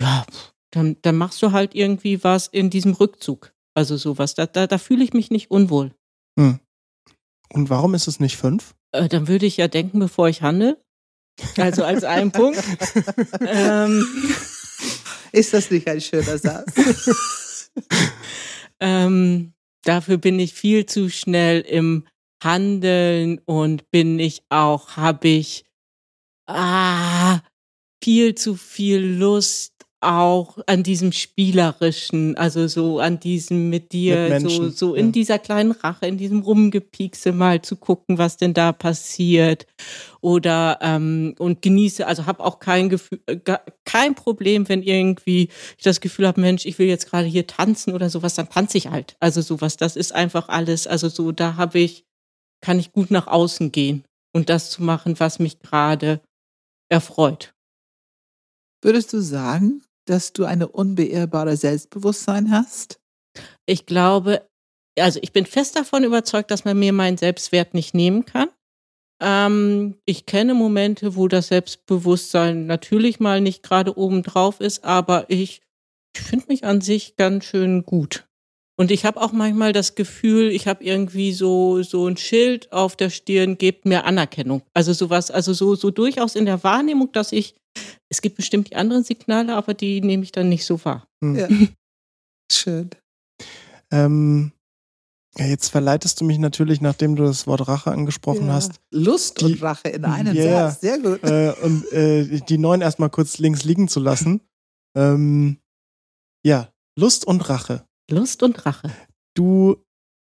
ja, dann, dann machst du halt irgendwie was in diesem Rückzug. Also sowas. Da, da, da fühle ich mich nicht unwohl. Hm. Und warum ist es nicht fünf? Äh, dann würde ich ja denken, bevor ich handle. Also als einen Punkt. ähm, Ist das nicht ein schöner Satz? ähm, dafür bin ich viel zu schnell im Handeln und bin ich auch, habe ich ah, viel zu viel Lust auch an diesem spielerischen, also so an diesem mit dir, Mit so, Menschen, so in ja. dieser kleinen Rache, in diesem Rumgepiekse mal zu gucken, was denn da passiert oder ähm, und genieße, also habe auch kein Gefühl, äh, kein Problem, wenn irgendwie ich das Gefühl habe, Mensch, ich will jetzt gerade hier tanzen oder sowas, dann tanze ich halt. Also sowas, das ist einfach alles, also so, da habe ich, kann ich gut nach außen gehen und das zu machen, was mich gerade erfreut. Würdest du sagen, dass du eine unbeirrbare Selbstbewusstsein hast? Ich glaube, also ich bin fest davon überzeugt, dass man mir meinen Selbstwert nicht nehmen kann. Ähm, ich kenne Momente, wo das Selbstbewusstsein natürlich mal nicht gerade oben drauf ist, aber ich, ich finde mich an sich ganz schön gut. Und ich habe auch manchmal das Gefühl, ich habe irgendwie so so ein Schild auf der Stirn, gebt mir Anerkennung. Also sowas, also so so durchaus in der Wahrnehmung, dass ich es gibt bestimmt die anderen Signale, aber die nehme ich dann nicht so wahr. Hm. Ja. Schön. Ähm, ja, jetzt verleitest du mich natürlich, nachdem du das Wort Rache angesprochen Ja. hast, Lust Die- und Rache in einem Ja. Satz. Sehr gut. äh, und äh, die neun erstmal kurz links liegen zu lassen. Ähm, ja, Lust und Rache. Lust und Rache. Du,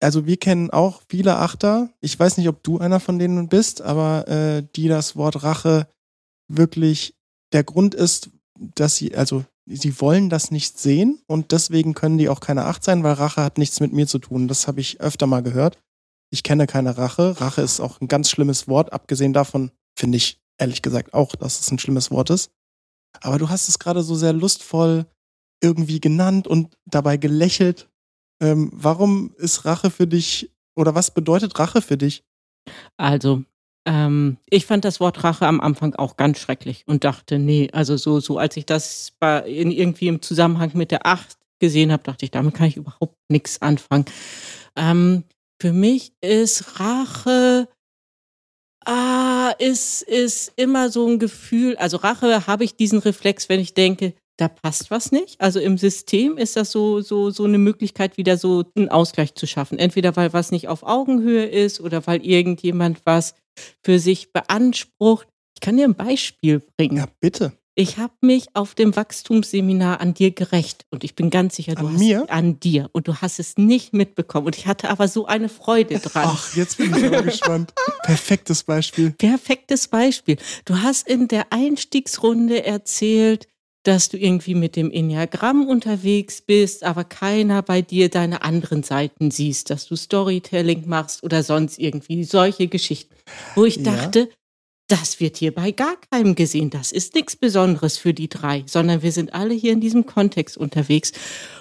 also wir kennen auch viele Achter. Ich weiß nicht, ob du einer von denen bist, aber äh, die das Wort Rache wirklich der Grund ist, dass sie, also sie wollen das nicht sehen und deswegen können die auch keine Acht sein, weil Rache hat nichts mit mir zu tun. Das habe ich öfter mal gehört. Ich kenne keine Rache. Rache ist auch ein ganz schlimmes Wort. Abgesehen davon finde ich ehrlich gesagt auch, dass es ein schlimmes Wort ist. Aber du hast es gerade so sehr lustvoll irgendwie genannt und dabei gelächelt. Ähm, warum ist Rache für dich oder was bedeutet Rache für dich? Also, ähm, ich fand das Wort Rache am Anfang auch ganz schrecklich und dachte, nee, also so, so als ich das bei, in, irgendwie im Zusammenhang mit der Acht gesehen habe, dachte ich, damit kann ich überhaupt nichts anfangen. Ähm, für mich ist Rache ah, ist, ist immer so ein Gefühl, also Rache habe ich diesen Reflex, wenn ich denke, da passt was nicht. Also im System ist das so, so, so eine Möglichkeit, wieder so einen Ausgleich zu schaffen. Entweder weil was nicht auf Augenhöhe ist oder weil irgendjemand was für sich beansprucht. Ich kann dir ein Beispiel bringen. Ja, bitte. Ich habe mich auf dem Wachstumsseminar an dir gerecht und ich bin ganz sicher, du An hast mir? an dir und du hast es nicht mitbekommen und ich hatte aber so eine Freude dran. Ach, jetzt bin ich aber gespannt. Perfektes Beispiel. Perfektes Beispiel. Du hast in der Einstiegsrunde erzählt, dass du irgendwie mit dem Enneagramm unterwegs bist, aber keiner bei dir deine anderen Seiten siehst, dass du Storytelling machst oder sonst irgendwie solche Geschichten. Wo ich Ja. dachte, das wird hier bei gar keinem gesehen. Das ist nichts Besonderes für die drei, sondern wir sind alle hier in diesem Kontext unterwegs.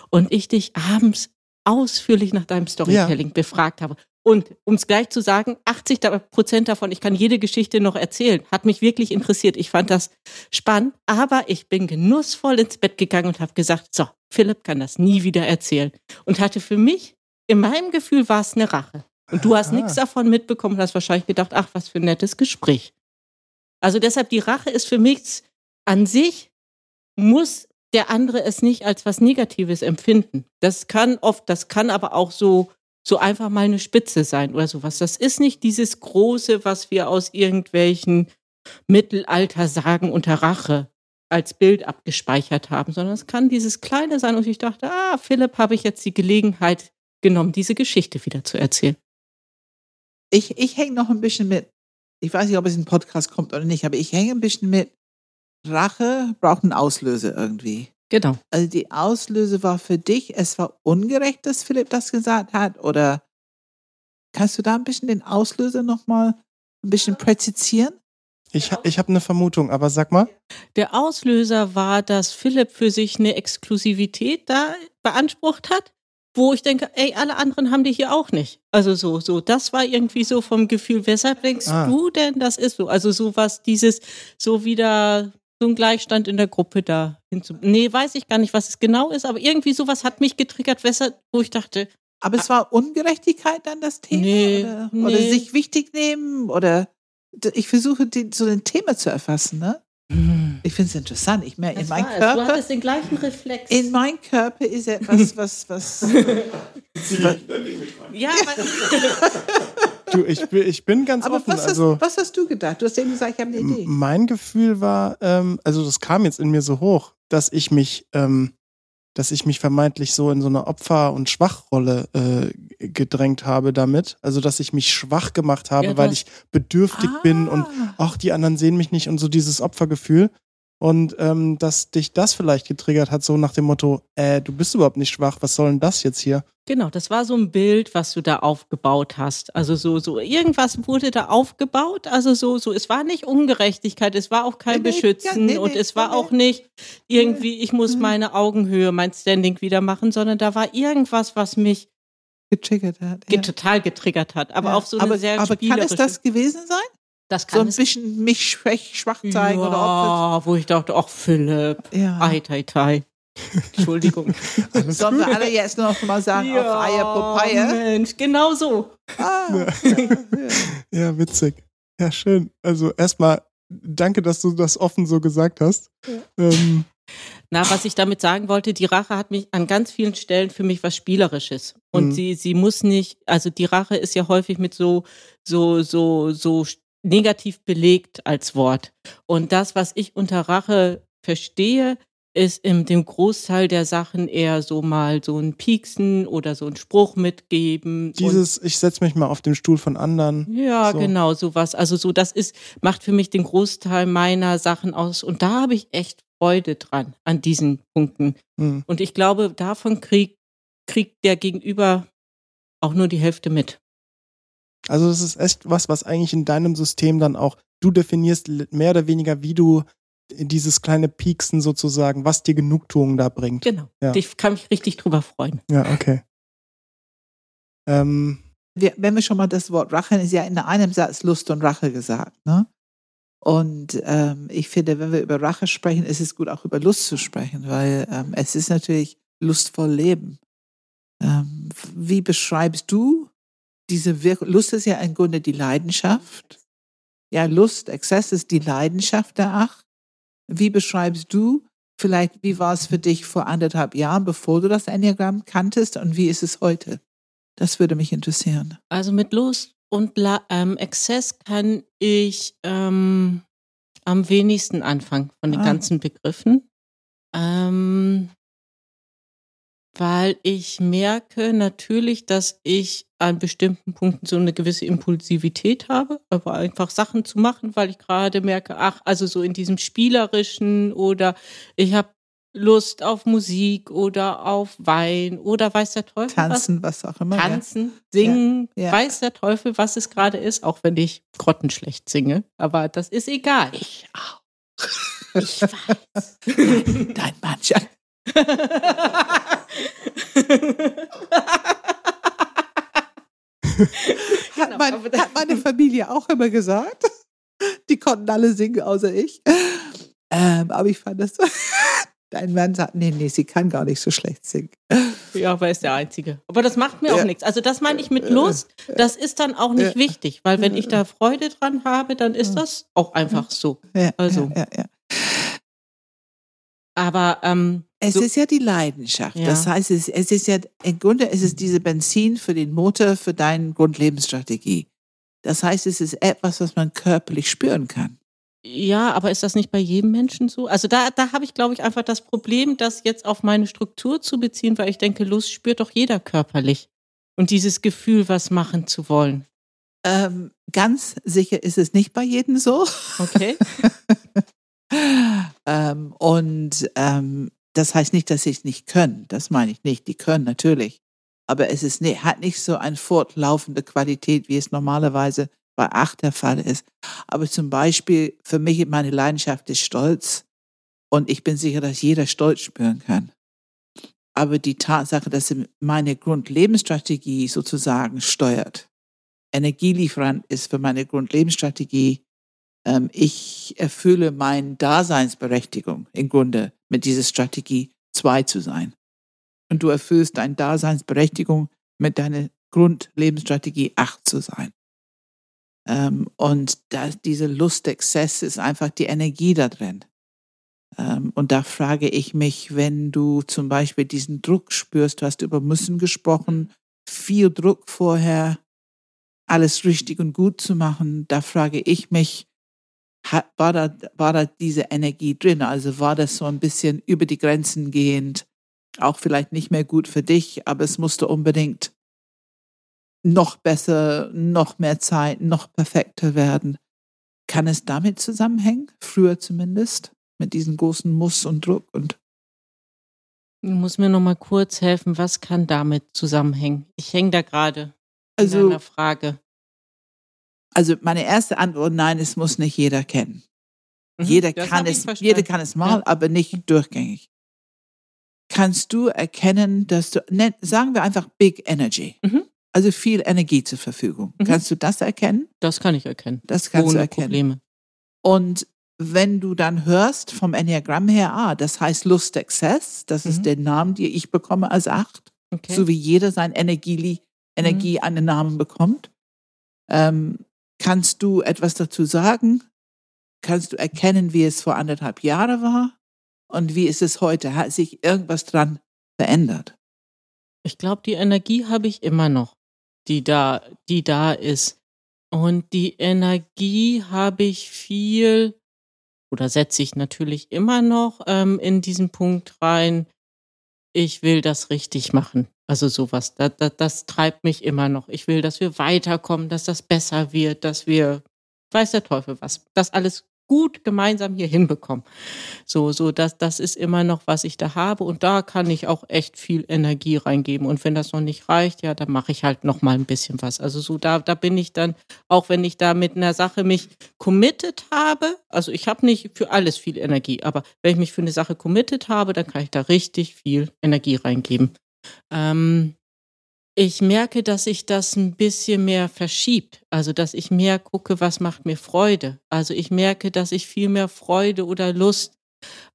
Und ich dich abends ausführlich nach deinem Storytelling befragt habe. Und um es gleich zu sagen, 80 da- Prozent davon, ich kann jede Geschichte noch erzählen, hat mich wirklich interessiert. Ich fand das spannend, aber ich bin genussvoll ins Bett gegangen und habe gesagt, so, Philipp kann das nie wieder erzählen. Und hatte für mich, in meinem Gefühl war es eine Rache. Und du hast Aha. nichts davon mitbekommen und hast wahrscheinlich gedacht, ach, was für ein nettes Gespräch. Also deshalb, die Rache ist für mich an sich, muss der andere es nicht als was Negatives empfinden. Das kann oft, das kann aber auch so, so einfach mal eine Spitze sein oder sowas. Das ist nicht dieses Große, was wir aus irgendwelchen Mittelalter-Sagen unter Rache als Bild abgespeichert haben, sondern es kann dieses Kleine sein. Und ich dachte, ah, Philipp, habe ich jetzt die Gelegenheit genommen, diese Geschichte wieder zu erzählen. Ich, ich hänge noch ein bisschen mit, ich weiß nicht, ob es in den Podcast kommt oder nicht, aber ich hänge ein bisschen mit, Rache braucht einen Auslöser irgendwie. Genau. Also die Auslöse war für dich, es war ungerecht, dass Philipp das gesagt hat? Oder kannst du da ein bisschen den Auslöser nochmal ein bisschen präzisieren? Ich, ich habe eine Vermutung, aber sag mal. Der Auslöser war, dass Philipp für sich eine Exklusivität da beansprucht hat, wo ich denke, ey, alle anderen haben die hier auch nicht. Also so, so, das war irgendwie so vom Gefühl. Weshalb denkst Ah. du denn, das ist so? Also so was, dieses, so wieder so ein Gleichstand in der Gruppe da hinzu. Nee, weiß ich gar nicht, was es genau ist, aber irgendwie sowas hat mich getriggert, weshalb, wo ich dachte, Aber es war Ungerechtigkeit dann das Thema? Nee, oder, nee. oder sich wichtig nehmen? Oder ich versuche die, so ein Thema zu erfassen, ne? Hm. Ich finde es interessant. Ich merke, in meinem es. Du Körper, hattest den gleichen Reflex. in meinem Körper ist etwas, was, was, ja, aber, Du, ich, bin- ich bin ganz aber offen. was, also, hast, was hast du gedacht? Du hast eben gesagt, ich habe eine Idee. mein Gefühl war, ähm, also das kam jetzt in mir so hoch, dass ich mich, ähm, dass ich mich vermeintlich so in so eine Opfer- und Schwachrolle äh, gedrängt habe damit. Also dass ich mich schwach gemacht habe, Ja, weil ich bedürftig bin und Ah. ach, die anderen sehen mich nicht und so dieses Opfergefühl. Und ähm, dass dich das vielleicht getriggert hat, so nach dem Motto, äh, du bist überhaupt nicht schwach, was soll denn das jetzt hier? genau, das war so ein Bild, was du da aufgebaut hast. Also so, so irgendwas wurde da aufgebaut. Also so, so, es war nicht Ungerechtigkeit, es war auch kein Nee, nee, Beschützen ja, nee, und nee, es war nee, auch nicht irgendwie, ich muss Mhm. meine Augenhöhe, mein Standing wieder machen, sondern da war irgendwas, was mich getriggert hat. Ja. total getriggert hat. Aber Ja. auf so eine aber, sehr aber kann es das gewesen sein? Das So kann ein es bisschen mich schwach, schwach zeigen ja, oder ob wo ich dachte, ach Philipp, ja. ei, tai, tai. Entschuldigung. Sollen wir alle jetzt noch mal sagen, auf Eier Popeye? Mensch, genau so. Ah, Ja. ja. Ja, witzig. Ja, schön. Also erstmal danke, dass du das offen so gesagt hast. Ähm, Na, was ich damit sagen wollte, die Rache hat mich an ganz vielen Stellen für mich was Spielerisches. Und Mhm. sie, sie muss nicht, also die Rache ist ja häufig mit so, so, so, so negativ belegt als Wort. Und das, was ich unter Rache verstehe, ist in dem Großteil der Sachen eher so mal so ein Pieksen oder so ein Spruch mitgeben. dieses, ich setze mich mal auf den Stuhl von anderen. ja, So. genau, sowas. Also so, das ist, macht für mich den Großteil meiner Sachen aus. Und da habe ich echt Freude dran, an diesen Punkten. Hm. Und ich glaube, davon kriegt, kriegt der Gegenüber auch nur die Hälfte mit. Also das ist echt was, was eigentlich in deinem System dann auch, du definierst mehr oder weniger, wie du dieses kleine Pieksen sozusagen, was dir Genugtuung da bringt. Genau. Ja. Ich kann mich richtig drüber freuen. Ja, okay. Ähm, wir, wenn wir schon mal das Wort Rache, ist ja in einem Satz Lust und Rache gesagt. Ne? Und ähm, ich finde, wenn wir über Rache sprechen, ist es gut, auch über Lust zu sprechen, weil ähm, es ist natürlich lustvoll Leben. Ähm, wie beschreibst du diese Wirkung? Lust ist ja im Grunde die Leidenschaft. Ja, Lust, Exzess ist die Leidenschaft der Acht. Wie beschreibst du vielleicht, wie war es für dich vor anderthalb Jahren, bevor du das Enneagramm kanntest und wie ist es heute? Das würde mich interessieren. Also mit Lust und La ähm, Exzess kann ich ähm, am wenigsten anfangen von den Ah. ganzen Begriffen. Ähm, weil ich merke natürlich, dass ich an bestimmten Punkten so eine gewisse Impulsivität habe, aber einfach Sachen zu machen, weil ich gerade merke, ach, also so in diesem spielerischen oder ich habe Lust auf Musik oder auf Wein oder weiß der Teufel was Tanzen, was auch immer. ja. tanzen, singen, Ja, ja. weiß der Teufel, was es gerade ist, auch wenn ich grottenschlecht singe. Aber das ist egal. Ich auch. Ich weiß. Dein Mann, ja. Hat, Genau, mein, hat meine Familie auch immer gesagt. Die konnten alle singen, außer ich. Ähm, aber ich fand das so. Dein Mann sagt, nee, nee, sie kann gar nicht so schlecht singen. ja, aber er ist der Einzige. Aber das macht mir auch Ja. nichts. Also das meine ich mit Lust. Das ist dann auch nicht Ja. wichtig, weil wenn ich da Freude dran habe, dann ist das auch einfach so. Ja, Also. Aber ähm, Es so, ist ja die Leidenschaft. Ja. Das heißt, es, es ist ja, im Grunde ist es diese Benzin für den Motor, für deine Grundlebensstrategie. Das heißt, es ist etwas, was man körperlich spüren kann. ja, aber ist das nicht bei jedem Menschen so? Also da, da habe ich, glaube ich, einfach das Problem, das jetzt auf meine Struktur zu beziehen, weil ich denke, Lust spürt doch jeder körperlich. Und dieses Gefühl, was machen zu wollen. Ähm, ganz sicher ist es nicht bei jedem so. Okay? ähm, und ähm, das heißt nicht, dass sie es nicht können. Das meine ich nicht. Die können natürlich. Aber es ist ne, hat nicht so eine fortlaufende Qualität, wie es normalerweise bei acht der Fall ist. Aber zum Beispiel, für mich, meine Leidenschaft ist Stolz. Und ich bin sicher, dass jeder Stolz spüren kann. Aber die Tatsache, dass meine Grundlebensstrategie sozusagen steuert, Energielieferant ist für meine Grundlebensstrategie, ähm, ich erfülle meine Daseinsberechtigung im Grunde mit dieser Strategie zwei zu sein. Und du erfüllst deine Daseinsberechtigung mit deiner Grundlebensstrategie acht zu sein. Ähm, und da, diese Lustexzess ist einfach die Energie da drin. Ähm, und da frage ich mich, wenn du zum Beispiel diesen Druck spürst, du hast über müssen gesprochen, viel Druck vorher, alles richtig und gut zu machen, da frage ich mich, war da, war da diese Energie drin? Also war das so ein bisschen über die Grenzen gehend, auch vielleicht nicht mehr gut für dich, aber es musste unbedingt noch besser, noch mehr Zeit, noch perfekter werden. Kann es damit zusammenhängen? Früher zumindest? Mit diesem großen Muss und Druck und Du musst mir noch mal kurz helfen, was kann damit zusammenhängen? Ich hänge da gerade also, in einer Frage. Also meine erste Antwort, nein, es muss nicht jeder kennen. Mhm, jeder, kann es, jeder kann es mal, ja. aber nicht durchgängig. Kannst du erkennen, dass du, ne, sagen wir einfach Big Energy. Mhm. Also viel Energie zur Verfügung. Mhm. Kannst du das erkennen? Das kann ich erkennen. Das kannst Ohne du erkennen. Probleme. Und wenn du dann hörst vom Enneagramm her, ah, das heißt Lust Excess, das mhm. ist der Name, den ich bekomme als acht, okay. so wie jeder sein Energie, Energie mhm. einen Namen bekommt. Ähm, kannst du etwas dazu sagen? Kannst du erkennen, wie es vor anderthalb Jahren war? Und wie ist es heute? Hat sich irgendwas dran verändert? Ich glaube, die Energie habe ich immer noch die da, die da ist. Und die Energie habe ich viel oder setze ich natürlich immer noch ähm, in diesen Punkt rein. Ich will das richtig machen. Also sowas, das, das, das treibt mich immer noch. Ich will, dass wir weiterkommen, dass das besser wird, dass wir, weiß der Teufel was, dass alles gut gemeinsam hier hinbekommen. So, so, das, das ist immer noch, was ich da habe und da kann ich auch echt viel Energie reingeben. Und wenn das noch nicht reicht, ja, dann mache ich halt noch mal ein bisschen was. Also so, da, da bin ich dann, auch wenn ich da mit einer Sache mich committed habe, also ich habe nicht für alles viel Energie, aber wenn ich mich für eine Sache committed habe, dann kann ich da richtig viel Energie reingeben. Ähm, ich merke, dass sich das ein bisschen mehr verschiebt. Also, dass ich mehr gucke, was macht mir Freude. Also, ich merke, dass ich viel mehr Freude oder Lust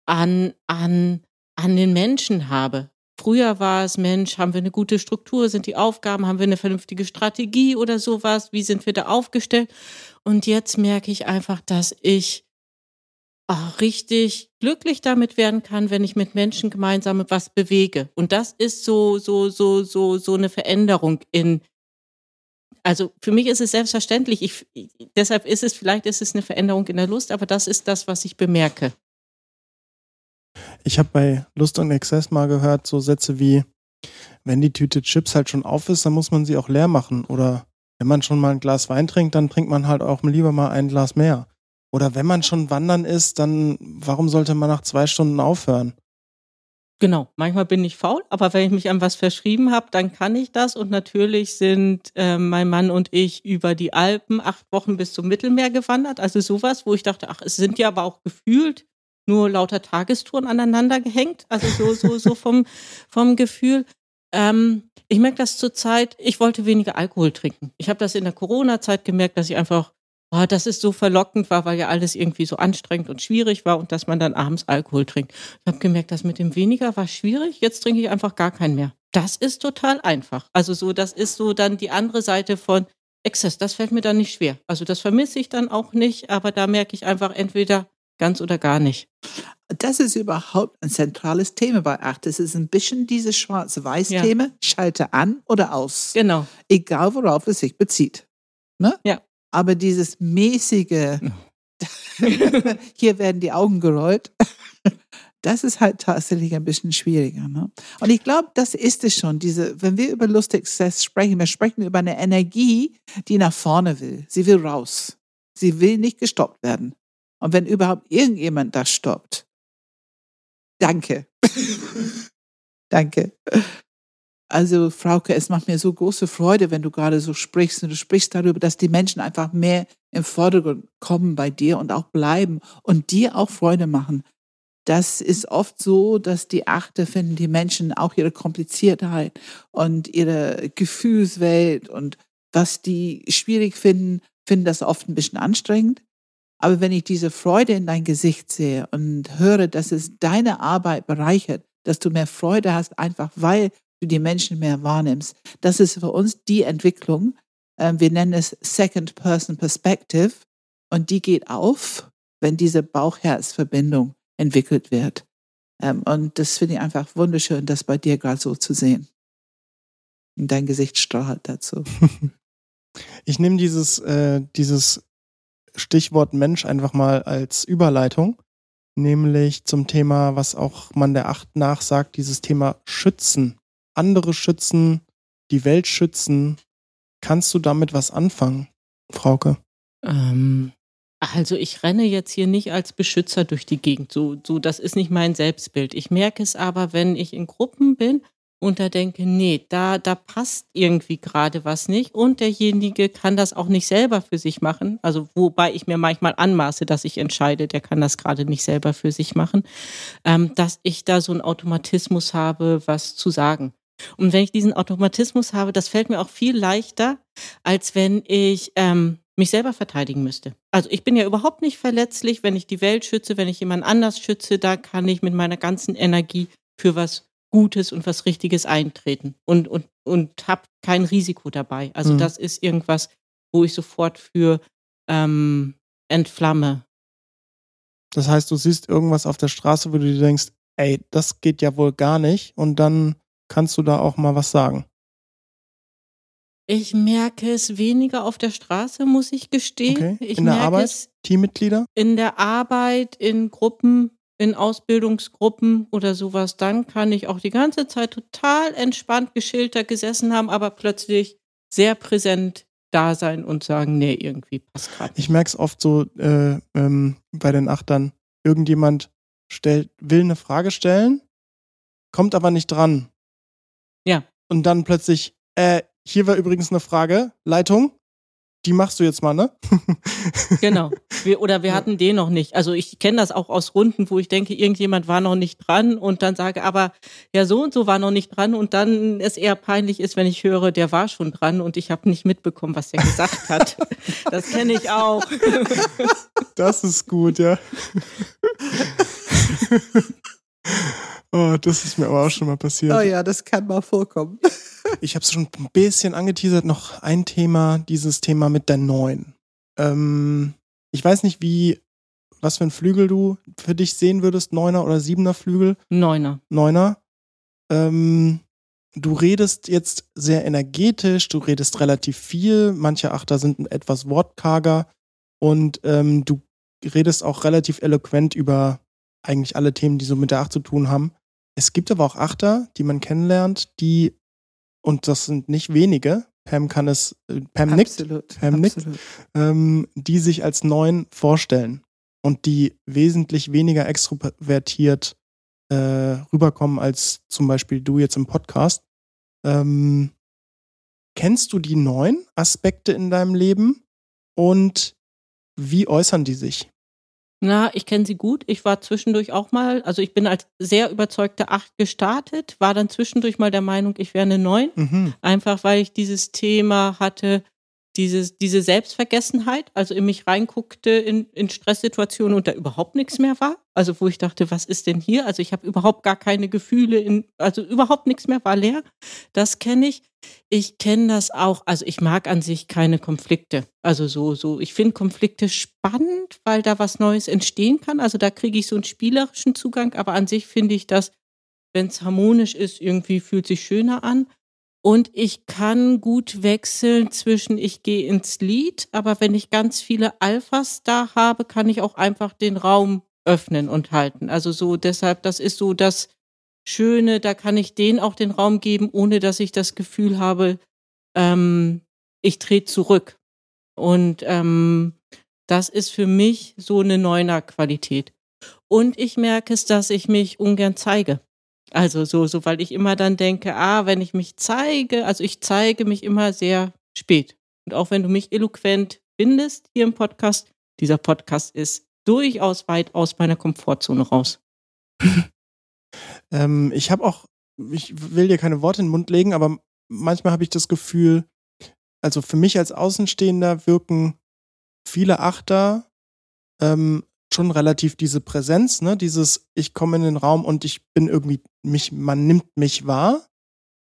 an, an, an den Menschen habe. Früher war es, Mensch, haben wir eine gute Struktur, sind die Aufgaben, haben wir eine vernünftige Strategie oder sowas, wie sind wir da aufgestellt? Und jetzt merke ich einfach, dass ich auch richtig glücklich damit werden kann, wenn ich mit Menschen gemeinsam was bewege. Und das ist so, so, so, so, so eine Veränderung in, also für mich ist es selbstverständlich. Ich, deshalb ist es, vielleicht ist es eine Veränderung in der Lust, aber das ist das, was ich bemerke. Ich habe bei Lust und Exzess mal gehört, so Sätze wie, wenn die Tüte Chips halt schon auf ist, dann muss man sie auch leer machen. Oder wenn man schon mal ein Glas Wein trinkt, dann trinkt man halt auch lieber mal ein Glas mehr. Oder wenn man schon wandern ist, dann warum sollte man nach zwei Stunden aufhören? Genau, manchmal bin ich faul, aber wenn ich mich an was verschrieben habe, dann kann ich das. Und natürlich sind äh, mein Mann und ich über die Alpen acht Wochen bis zum Mittelmeer gewandert. Also sowas, wo ich dachte, ach, es sind ja aber auch gefühlt nur lauter Tagestouren aneinander gehängt. Also so, so, so vom, vom Gefühl. Ähm, ich merke das zurzeit, ich wollte weniger Alkohol trinken. Ich habe das in der Corona-Zeit gemerkt, dass ich einfach oh, dass es so verlockend war, weil ja alles irgendwie so anstrengend und schwierig war und dass man dann abends Alkohol trinkt. Ich habe gemerkt, dass mit dem weniger war schwierig. Jetzt trinke ich einfach gar keinen mehr. Das ist total einfach. Also so, das ist so dann die andere Seite von Exzess. Das fällt mir dann nicht schwer. Also das vermisse ich dann auch nicht, aber da merke ich einfach entweder ganz oder gar nicht. Das ist überhaupt ein zentrales Thema bei Acht. Es ist ein bisschen dieses Schwarz-Weiß-Thema. Ja. Schalte an oder aus. Genau. Egal, worauf es sich bezieht. Ne? Ja. Aber dieses mäßige, hier werden die Augen gerollt, das ist halt tatsächlich ein bisschen schwieriger. Ne? Und ich glaube, das ist es schon. Diese, wenn wir über Lustexzess sprechen, wir sprechen über eine Energie, die nach vorne will. Sie will raus. Sie will nicht gestoppt werden. Und wenn überhaupt irgendjemand das stoppt, danke. danke. Also, Frauke, es macht mir so große Freude, wenn du gerade so sprichst und du sprichst darüber, dass die Menschen einfach mehr im Vordergrund kommen bei dir und auch bleiben und dir auch Freude machen. Das ist oft so, dass die Achte finden, die Menschen auch ihre Kompliziertheit und ihre Gefühlswelt und was die schwierig finden, finden das oft ein bisschen anstrengend. Aber wenn ich diese Freude in dein Gesicht sehe und höre, dass es deine Arbeit bereichert, dass du mehr Freude hast, einfach weil du die Menschen mehr wahrnimmst. Das ist für uns die Entwicklung. Ähm, wir nennen es Second Person Perspective und die geht auf, wenn diese Bauch-Herz-Verbindung entwickelt wird. Ähm, und das finde ich einfach wunderschön, das bei dir gerade so zu sehen. Und dein Gesicht strahlt dazu. Ich nehme dieses, äh, dieses Stichwort Mensch einfach mal als Überleitung, nämlich zum Thema, was auch man der Acht nach sagt, dieses Thema Schützen. Andere schützen, die Welt schützen. Kannst du damit was anfangen, Frauke? Ähm, also ich renne jetzt hier nicht als Beschützer durch die Gegend. So, so, das ist nicht mein Selbstbild. Ich merke es aber, wenn ich in Gruppen bin und da denke, nee, da, da passt irgendwie gerade was nicht und derjenige kann das auch nicht selber für sich machen. Also wobei ich mir manchmal anmaße, dass ich entscheide, der kann das gerade nicht selber für sich machen, ähm, dass ich da so einen Automatismus habe, was zu sagen. Und wenn ich diesen Automatismus habe, das fällt mir auch viel leichter, als wenn ich ähm, mich selber verteidigen müsste. Also ich bin ja überhaupt nicht verletzlich, wenn ich die Welt schütze, wenn ich jemand anders schütze, da kann ich mit meiner ganzen Energie für was Gutes und was Richtiges eintreten und, und, und habe kein Risiko dabei. Also mhm. das ist irgendwas, wo ich sofort für ähm, entflamme. Das heißt, du siehst irgendwas auf der Straße, wo du dir denkst, ey, das geht ja wohl gar nicht und dann kannst du da auch mal was sagen. Ich merke es weniger auf der Straße, muss ich gestehen. Okay. Ich in der Arbeit? Teammitglieder? In der Arbeit, in Gruppen, in Ausbildungsgruppen oder sowas, dann kann ich auch die ganze Zeit total entspannt geschildert gesessen haben, aber plötzlich sehr präsent da sein und sagen, nee, irgendwie passt gerade. Ich merke es oft so äh, ähm, bei den Achtern. Irgendjemand stellt, will eine Frage stellen, kommt aber nicht dran. Ja. Und dann plötzlich, äh, hier war übrigens eine Frage, Leitung die machst du jetzt mal, ne? genau. Wir, oder wir hatten den noch nicht. Also ich kenne das auch aus Runden, wo ich denke, irgendjemand war noch nicht dran und dann sage, aber ja, so und so war noch nicht dran und dann es eher peinlich ist, wenn ich höre, der war schon dran und ich habe nicht mitbekommen, was der gesagt hat. das kenne ich auch. das ist gut, ja. Oh, das ist mir aber auch schon mal passiert. Oh ja, das kann mal vorkommen. ich habe es schon ein bisschen angeteasert, noch ein Thema, dieses Thema mit der Neun. Ähm, ich weiß nicht, wie, was für ein Flügel du für dich sehen würdest, Neuner oder Siebener Flügel? Neuner. Neuner. Ähm, du redest jetzt sehr energetisch, du redest relativ viel, manche Achter sind etwas wortkarger und ähm, du redest auch relativ eloquent über eigentlich alle Themen, die so mit der Acht zu tun haben. Es gibt aber auch Achter, die man kennenlernt, die, und das sind nicht wenige, Pam kann es, äh, Pam absolut, nickt, Pam absolut. nickt, ähm, die sich als neuen vorstellen und die wesentlich weniger extrovertiert äh, rüberkommen als zum Beispiel du jetzt im Podcast. Ähm, kennst du die neuen Aspekte in deinem Leben und wie äußern die sich? Na, ich kenne sie gut. Ich war zwischendurch auch mal, also ich bin als sehr überzeugte Acht gestartet, war dann zwischendurch mal der Meinung, ich wäre eine Neun. Mhm. Einfach weil ich dieses Thema hatte, dieses, diese Selbstvergessenheit, also in mich reinguckte in, in Stresssituationen und da überhaupt nichts mehr war. Also wo ich dachte, was ist denn hier? Also ich habe überhaupt gar keine Gefühle, in, also überhaupt nichts mehr, war leer. Das kenne ich. Ich kenne das auch, also ich mag an sich keine Konflikte. Also so, so, ich finde Konflikte spannend, weil da was Neues entstehen kann. Also da kriege ich so einen spielerischen Zugang, aber an sich finde ich das, wenn es harmonisch ist, irgendwie fühlt sich schöner an. Und ich kann gut wechseln zwischen, ich gehe ins Lied, aber wenn ich ganz viele Alphas da habe, kann ich auch einfach den Raum öffnen und halten. Also so deshalb, das ist so das Schöne, da kann ich denen auch den Raum geben, ohne dass ich das Gefühl habe, ähm, ich trete zurück. Und ähm, das ist für mich so eine Neuner-Qualität. Und ich merke es, dass ich mich ungern zeige. Also so, so, weil ich immer dann denke, ah, wenn ich mich zeige, also ich zeige mich immer sehr spät. Und auch wenn du mich eloquent findest hier im Podcast, dieser Podcast ist durchaus weit aus meiner Komfortzone raus. ähm, ich habe auch, ich will dir keine Worte in den Mund legen, aber manchmal habe ich das Gefühl, also für mich als Außenstehender wirken viele Achter ähm, schon relativ diese Präsenz, ne? Dieses, ich komme in den Raum und ich bin irgendwie mich, man nimmt mich wahr.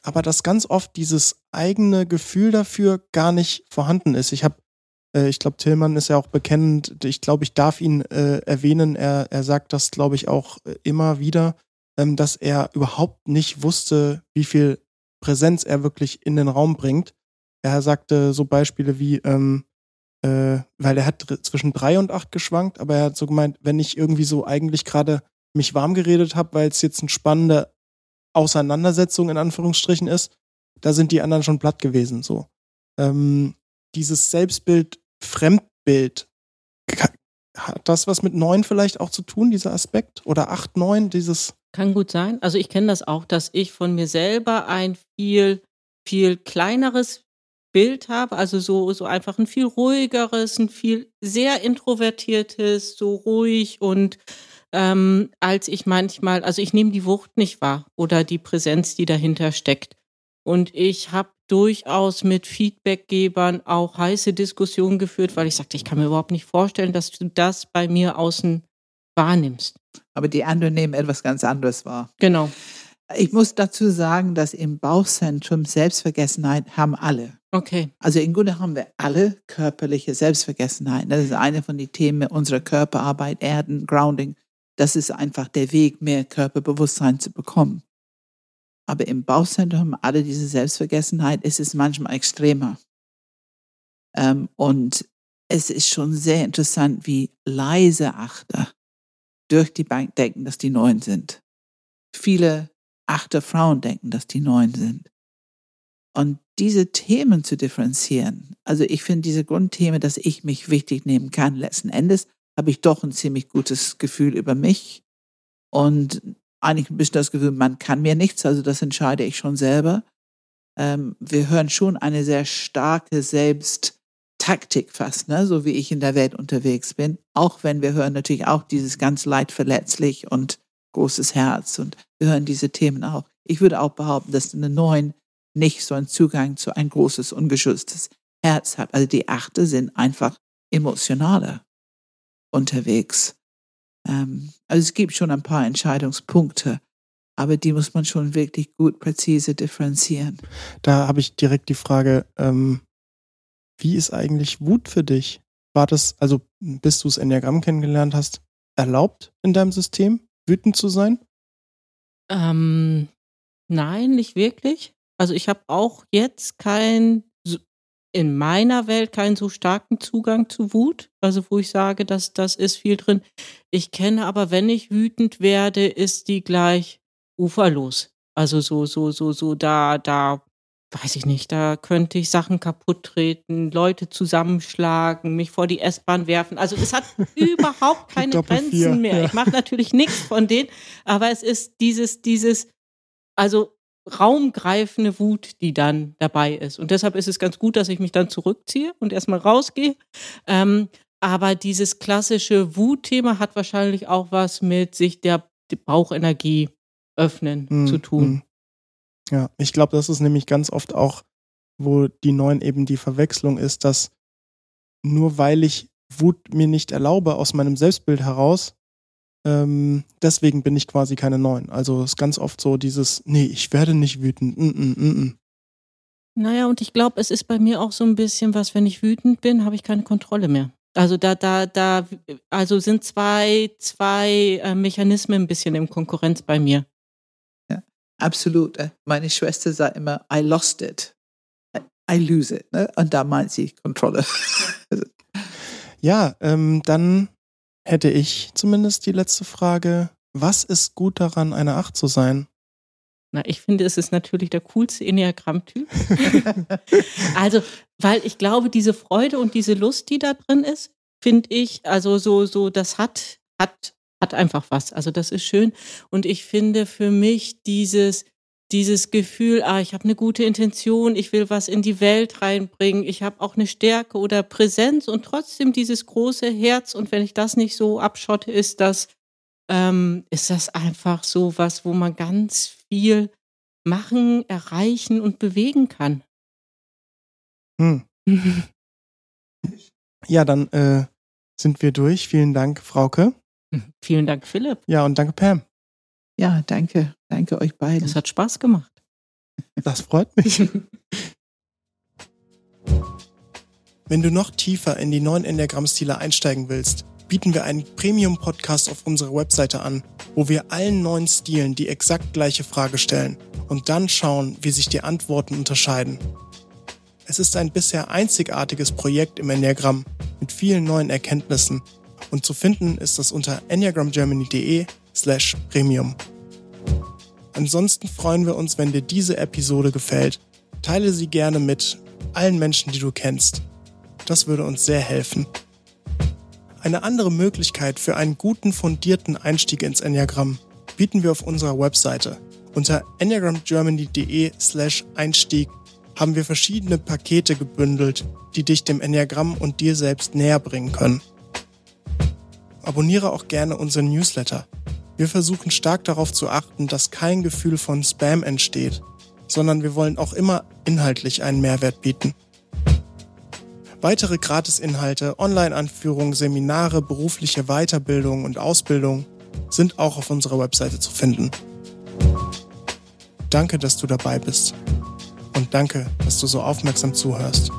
aber dass ganz oft dieses eigene Gefühl dafür gar nicht vorhanden ist. Ich habe, äh, ich glaube, Tillmann ist ja auch bekennend. Ich glaube, ich darf ihn äh, erwähnen. Er, er sagt das, glaube ich, auch äh, immer wieder, ähm, dass er überhaupt nicht wusste, wie viel Präsenz er wirklich in den Raum bringt. Er sagte so Beispiele wie, ähm, äh, weil er hat zwischen drei und acht geschwankt, aber er hat so gemeint, wenn ich irgendwie so eigentlich gerade mich warm geredet habe, weil es jetzt eine spannende Auseinandersetzung in Anführungsstrichen ist, da sind die anderen schon platt gewesen. So ähm, dieses Selbstbild, Fremdbild, hat das was mit neun vielleicht auch zu tun, dieser Aspekt? Oder acht, neun, dieses kann gut sein. Also ich kenne das auch, dass ich von mir selber ein viel, viel kleineres Bild habe, also so, so einfach ein viel ruhigeres, ein viel sehr introvertiertes, so ruhig und ähm, als ich manchmal, also ich nehme die Wucht nicht wahr oder die Präsenz, die dahinter steckt. Und ich habe durchaus mit Feedbackgebern auch heiße Diskussionen geführt, weil ich sagte, ich kann mir überhaupt nicht vorstellen, dass du das bei mir außen wahrnimmst. Aber die anderen nehmen etwas ganz anderes wahr. Genau. Ich muss dazu sagen, dass im Bauchzentrum Selbstvergessenheit haben alle. Okay. Also im Grunde haben wir alle körperliche Selbstvergessenheit. Das ist eine von den Themen unserer Körperarbeit, Erden, Grounding. Das ist einfach der Weg, mehr Körperbewusstsein zu bekommen. Aber im Bauchzentrum haben alle diese Selbstvergessenheit. Es ist manchmal extremer. Ähm, und es ist schon sehr interessant, wie leise Achter durch die Bank denken, dass die Neuen sind. Viele achte Frauen denken, dass die Neuen sind. Und diese Themen zu differenzieren, also ich finde diese Grundthemen, dass ich mich wichtig nehmen kann, letzten Endes habe ich doch ein ziemlich gutes Gefühl über mich und eigentlich ein bisschen das Gefühl, man kann mir nichts, also das entscheide ich schon selber. Ähm, wir hören schon eine sehr starke Selbst- Taktik fast, ne? so wie ich in der Welt unterwegs bin. Auch wenn wir hören natürlich auch dieses ganz leidverletzlich und großes Herz und wir hören diese Themen auch. Ich würde auch behaupten, dass eine Neun nicht so einen Zugang zu ein großes, ungeschütztes Herz hat. Also die Achte sind einfach emotionaler unterwegs. Ähm, also es gibt schon ein paar Entscheidungspunkte, aber die muss man schon wirklich gut präzise differenzieren. Da habe ich direkt die Frage, ähm, wie ist eigentlich Wut für dich? War das, also bis du das Enneagramm kennengelernt hast, erlaubt in deinem System, wütend zu sein? Ähm, nein, nicht wirklich. Also ich habe auch jetzt kein, in meiner Welt keinen so starken Zugang zu Wut. Also wo ich sage, dass das ist viel drin. Ich kenne aber, wenn ich wütend werde, ist die gleich uferlos. Also so, so, so, so, da, da weiß ich nicht, da könnte ich Sachen kaputt treten, Leute zusammenschlagen, mich vor die S-Bahn werfen. Also es hat überhaupt keine Grenzen mehr. Ja. Ich mache natürlich nichts von denen, aber es ist dieses, dieses, also raumgreifende Wut, die dann dabei ist. Und deshalb ist es ganz gut, dass ich mich dann zurückziehe und erstmal rausgehe. Ähm, aber dieses klassische Wutthema hat wahrscheinlich auch was mit sich der Bauchenergie öffnen mm, zu tun. Mm. Ja, ich glaube, das ist nämlich ganz oft auch, wo die Neuen eben die Verwechslung ist, dass nur weil ich Wut mir nicht erlaube aus meinem Selbstbild heraus, ähm, deswegen bin ich quasi keine Neun. Also es ist ganz oft so dieses, nee, ich werde nicht wütend. Mm -mm, mm, mm. naja, und ich glaube, es ist bei mir auch so ein bisschen was, wenn ich wütend bin, habe ich keine Kontrolle mehr. Also da, da, da, also sind zwei, zwei äh, Mechanismen ein bisschen in Konkurrenz bei mir. Absolut. Äh, meine Schwester sagt immer, I lost it. I lose it. Ne? Und da meint sie Kontrolle. ja, ähm, dann hätte ich zumindest die letzte Frage. Was ist gut daran, eine Acht zu sein? Na, ich finde, es ist natürlich der coolste Enneagramm-Typ. also, weil ich glaube, diese Freude und diese Lust, die da drin ist, finde ich, also so, so, das hat, hat hat einfach was. Also das ist schön. Und ich finde für mich dieses, dieses Gefühl, ah, ich habe eine gute Intention, ich will was in die Welt reinbringen, ich habe auch eine Stärke oder Präsenz und trotzdem dieses große Herz. Und wenn ich das nicht so abschotte, ist das, ähm, ist das einfach so was, wo man ganz viel machen, erreichen und bewegen kann. Hm. ja, dann äh, sind wir durch. Vielen Dank, Frauke. Vielen Dank, Philipp. Ja, und danke, Pam. Ja, danke. Danke euch beiden. Es hat Spaß gemacht. Das freut mich. Wenn du noch tiefer in die neuen Enneagramm-Stile einsteigen willst, bieten wir einen Premium-Podcast auf unserer Webseite an, wo wir allen neuen Stilen die exakt gleiche Frage stellen und dann schauen, wie sich die Antworten unterscheiden. Es ist ein bisher einzigartiges Projekt im Enneagramm mit vielen neuen Erkenntnissen und zu finden ist das unter enneagramgermany.de slash premium. Ansonsten freuen wir uns, wenn dir diese Episode gefällt. Teile sie gerne mit allen Menschen, die du kennst. Das würde uns sehr helfen. Eine andere Möglichkeit für einen guten, fundierten Einstieg ins Enneagramm bieten wir auf unserer Webseite. Unter enneagramgermany.de slash Einstieg haben wir verschiedene Pakete gebündelt, die dich dem Enneagramm und dir selbst näher bringen können. Abonniere auch gerne unseren Newsletter. Wir versuchen stark darauf zu achten, dass kein Gefühl von Spam entsteht, sondern wir wollen auch immer inhaltlich einen Mehrwert bieten. Weitere Gratisinhalte, Online-Anführungen, Seminare, berufliche Weiterbildung und Ausbildung sind auch auf unserer Webseite zu finden. Danke, dass du dabei bist. Und danke, dass du so aufmerksam zuhörst.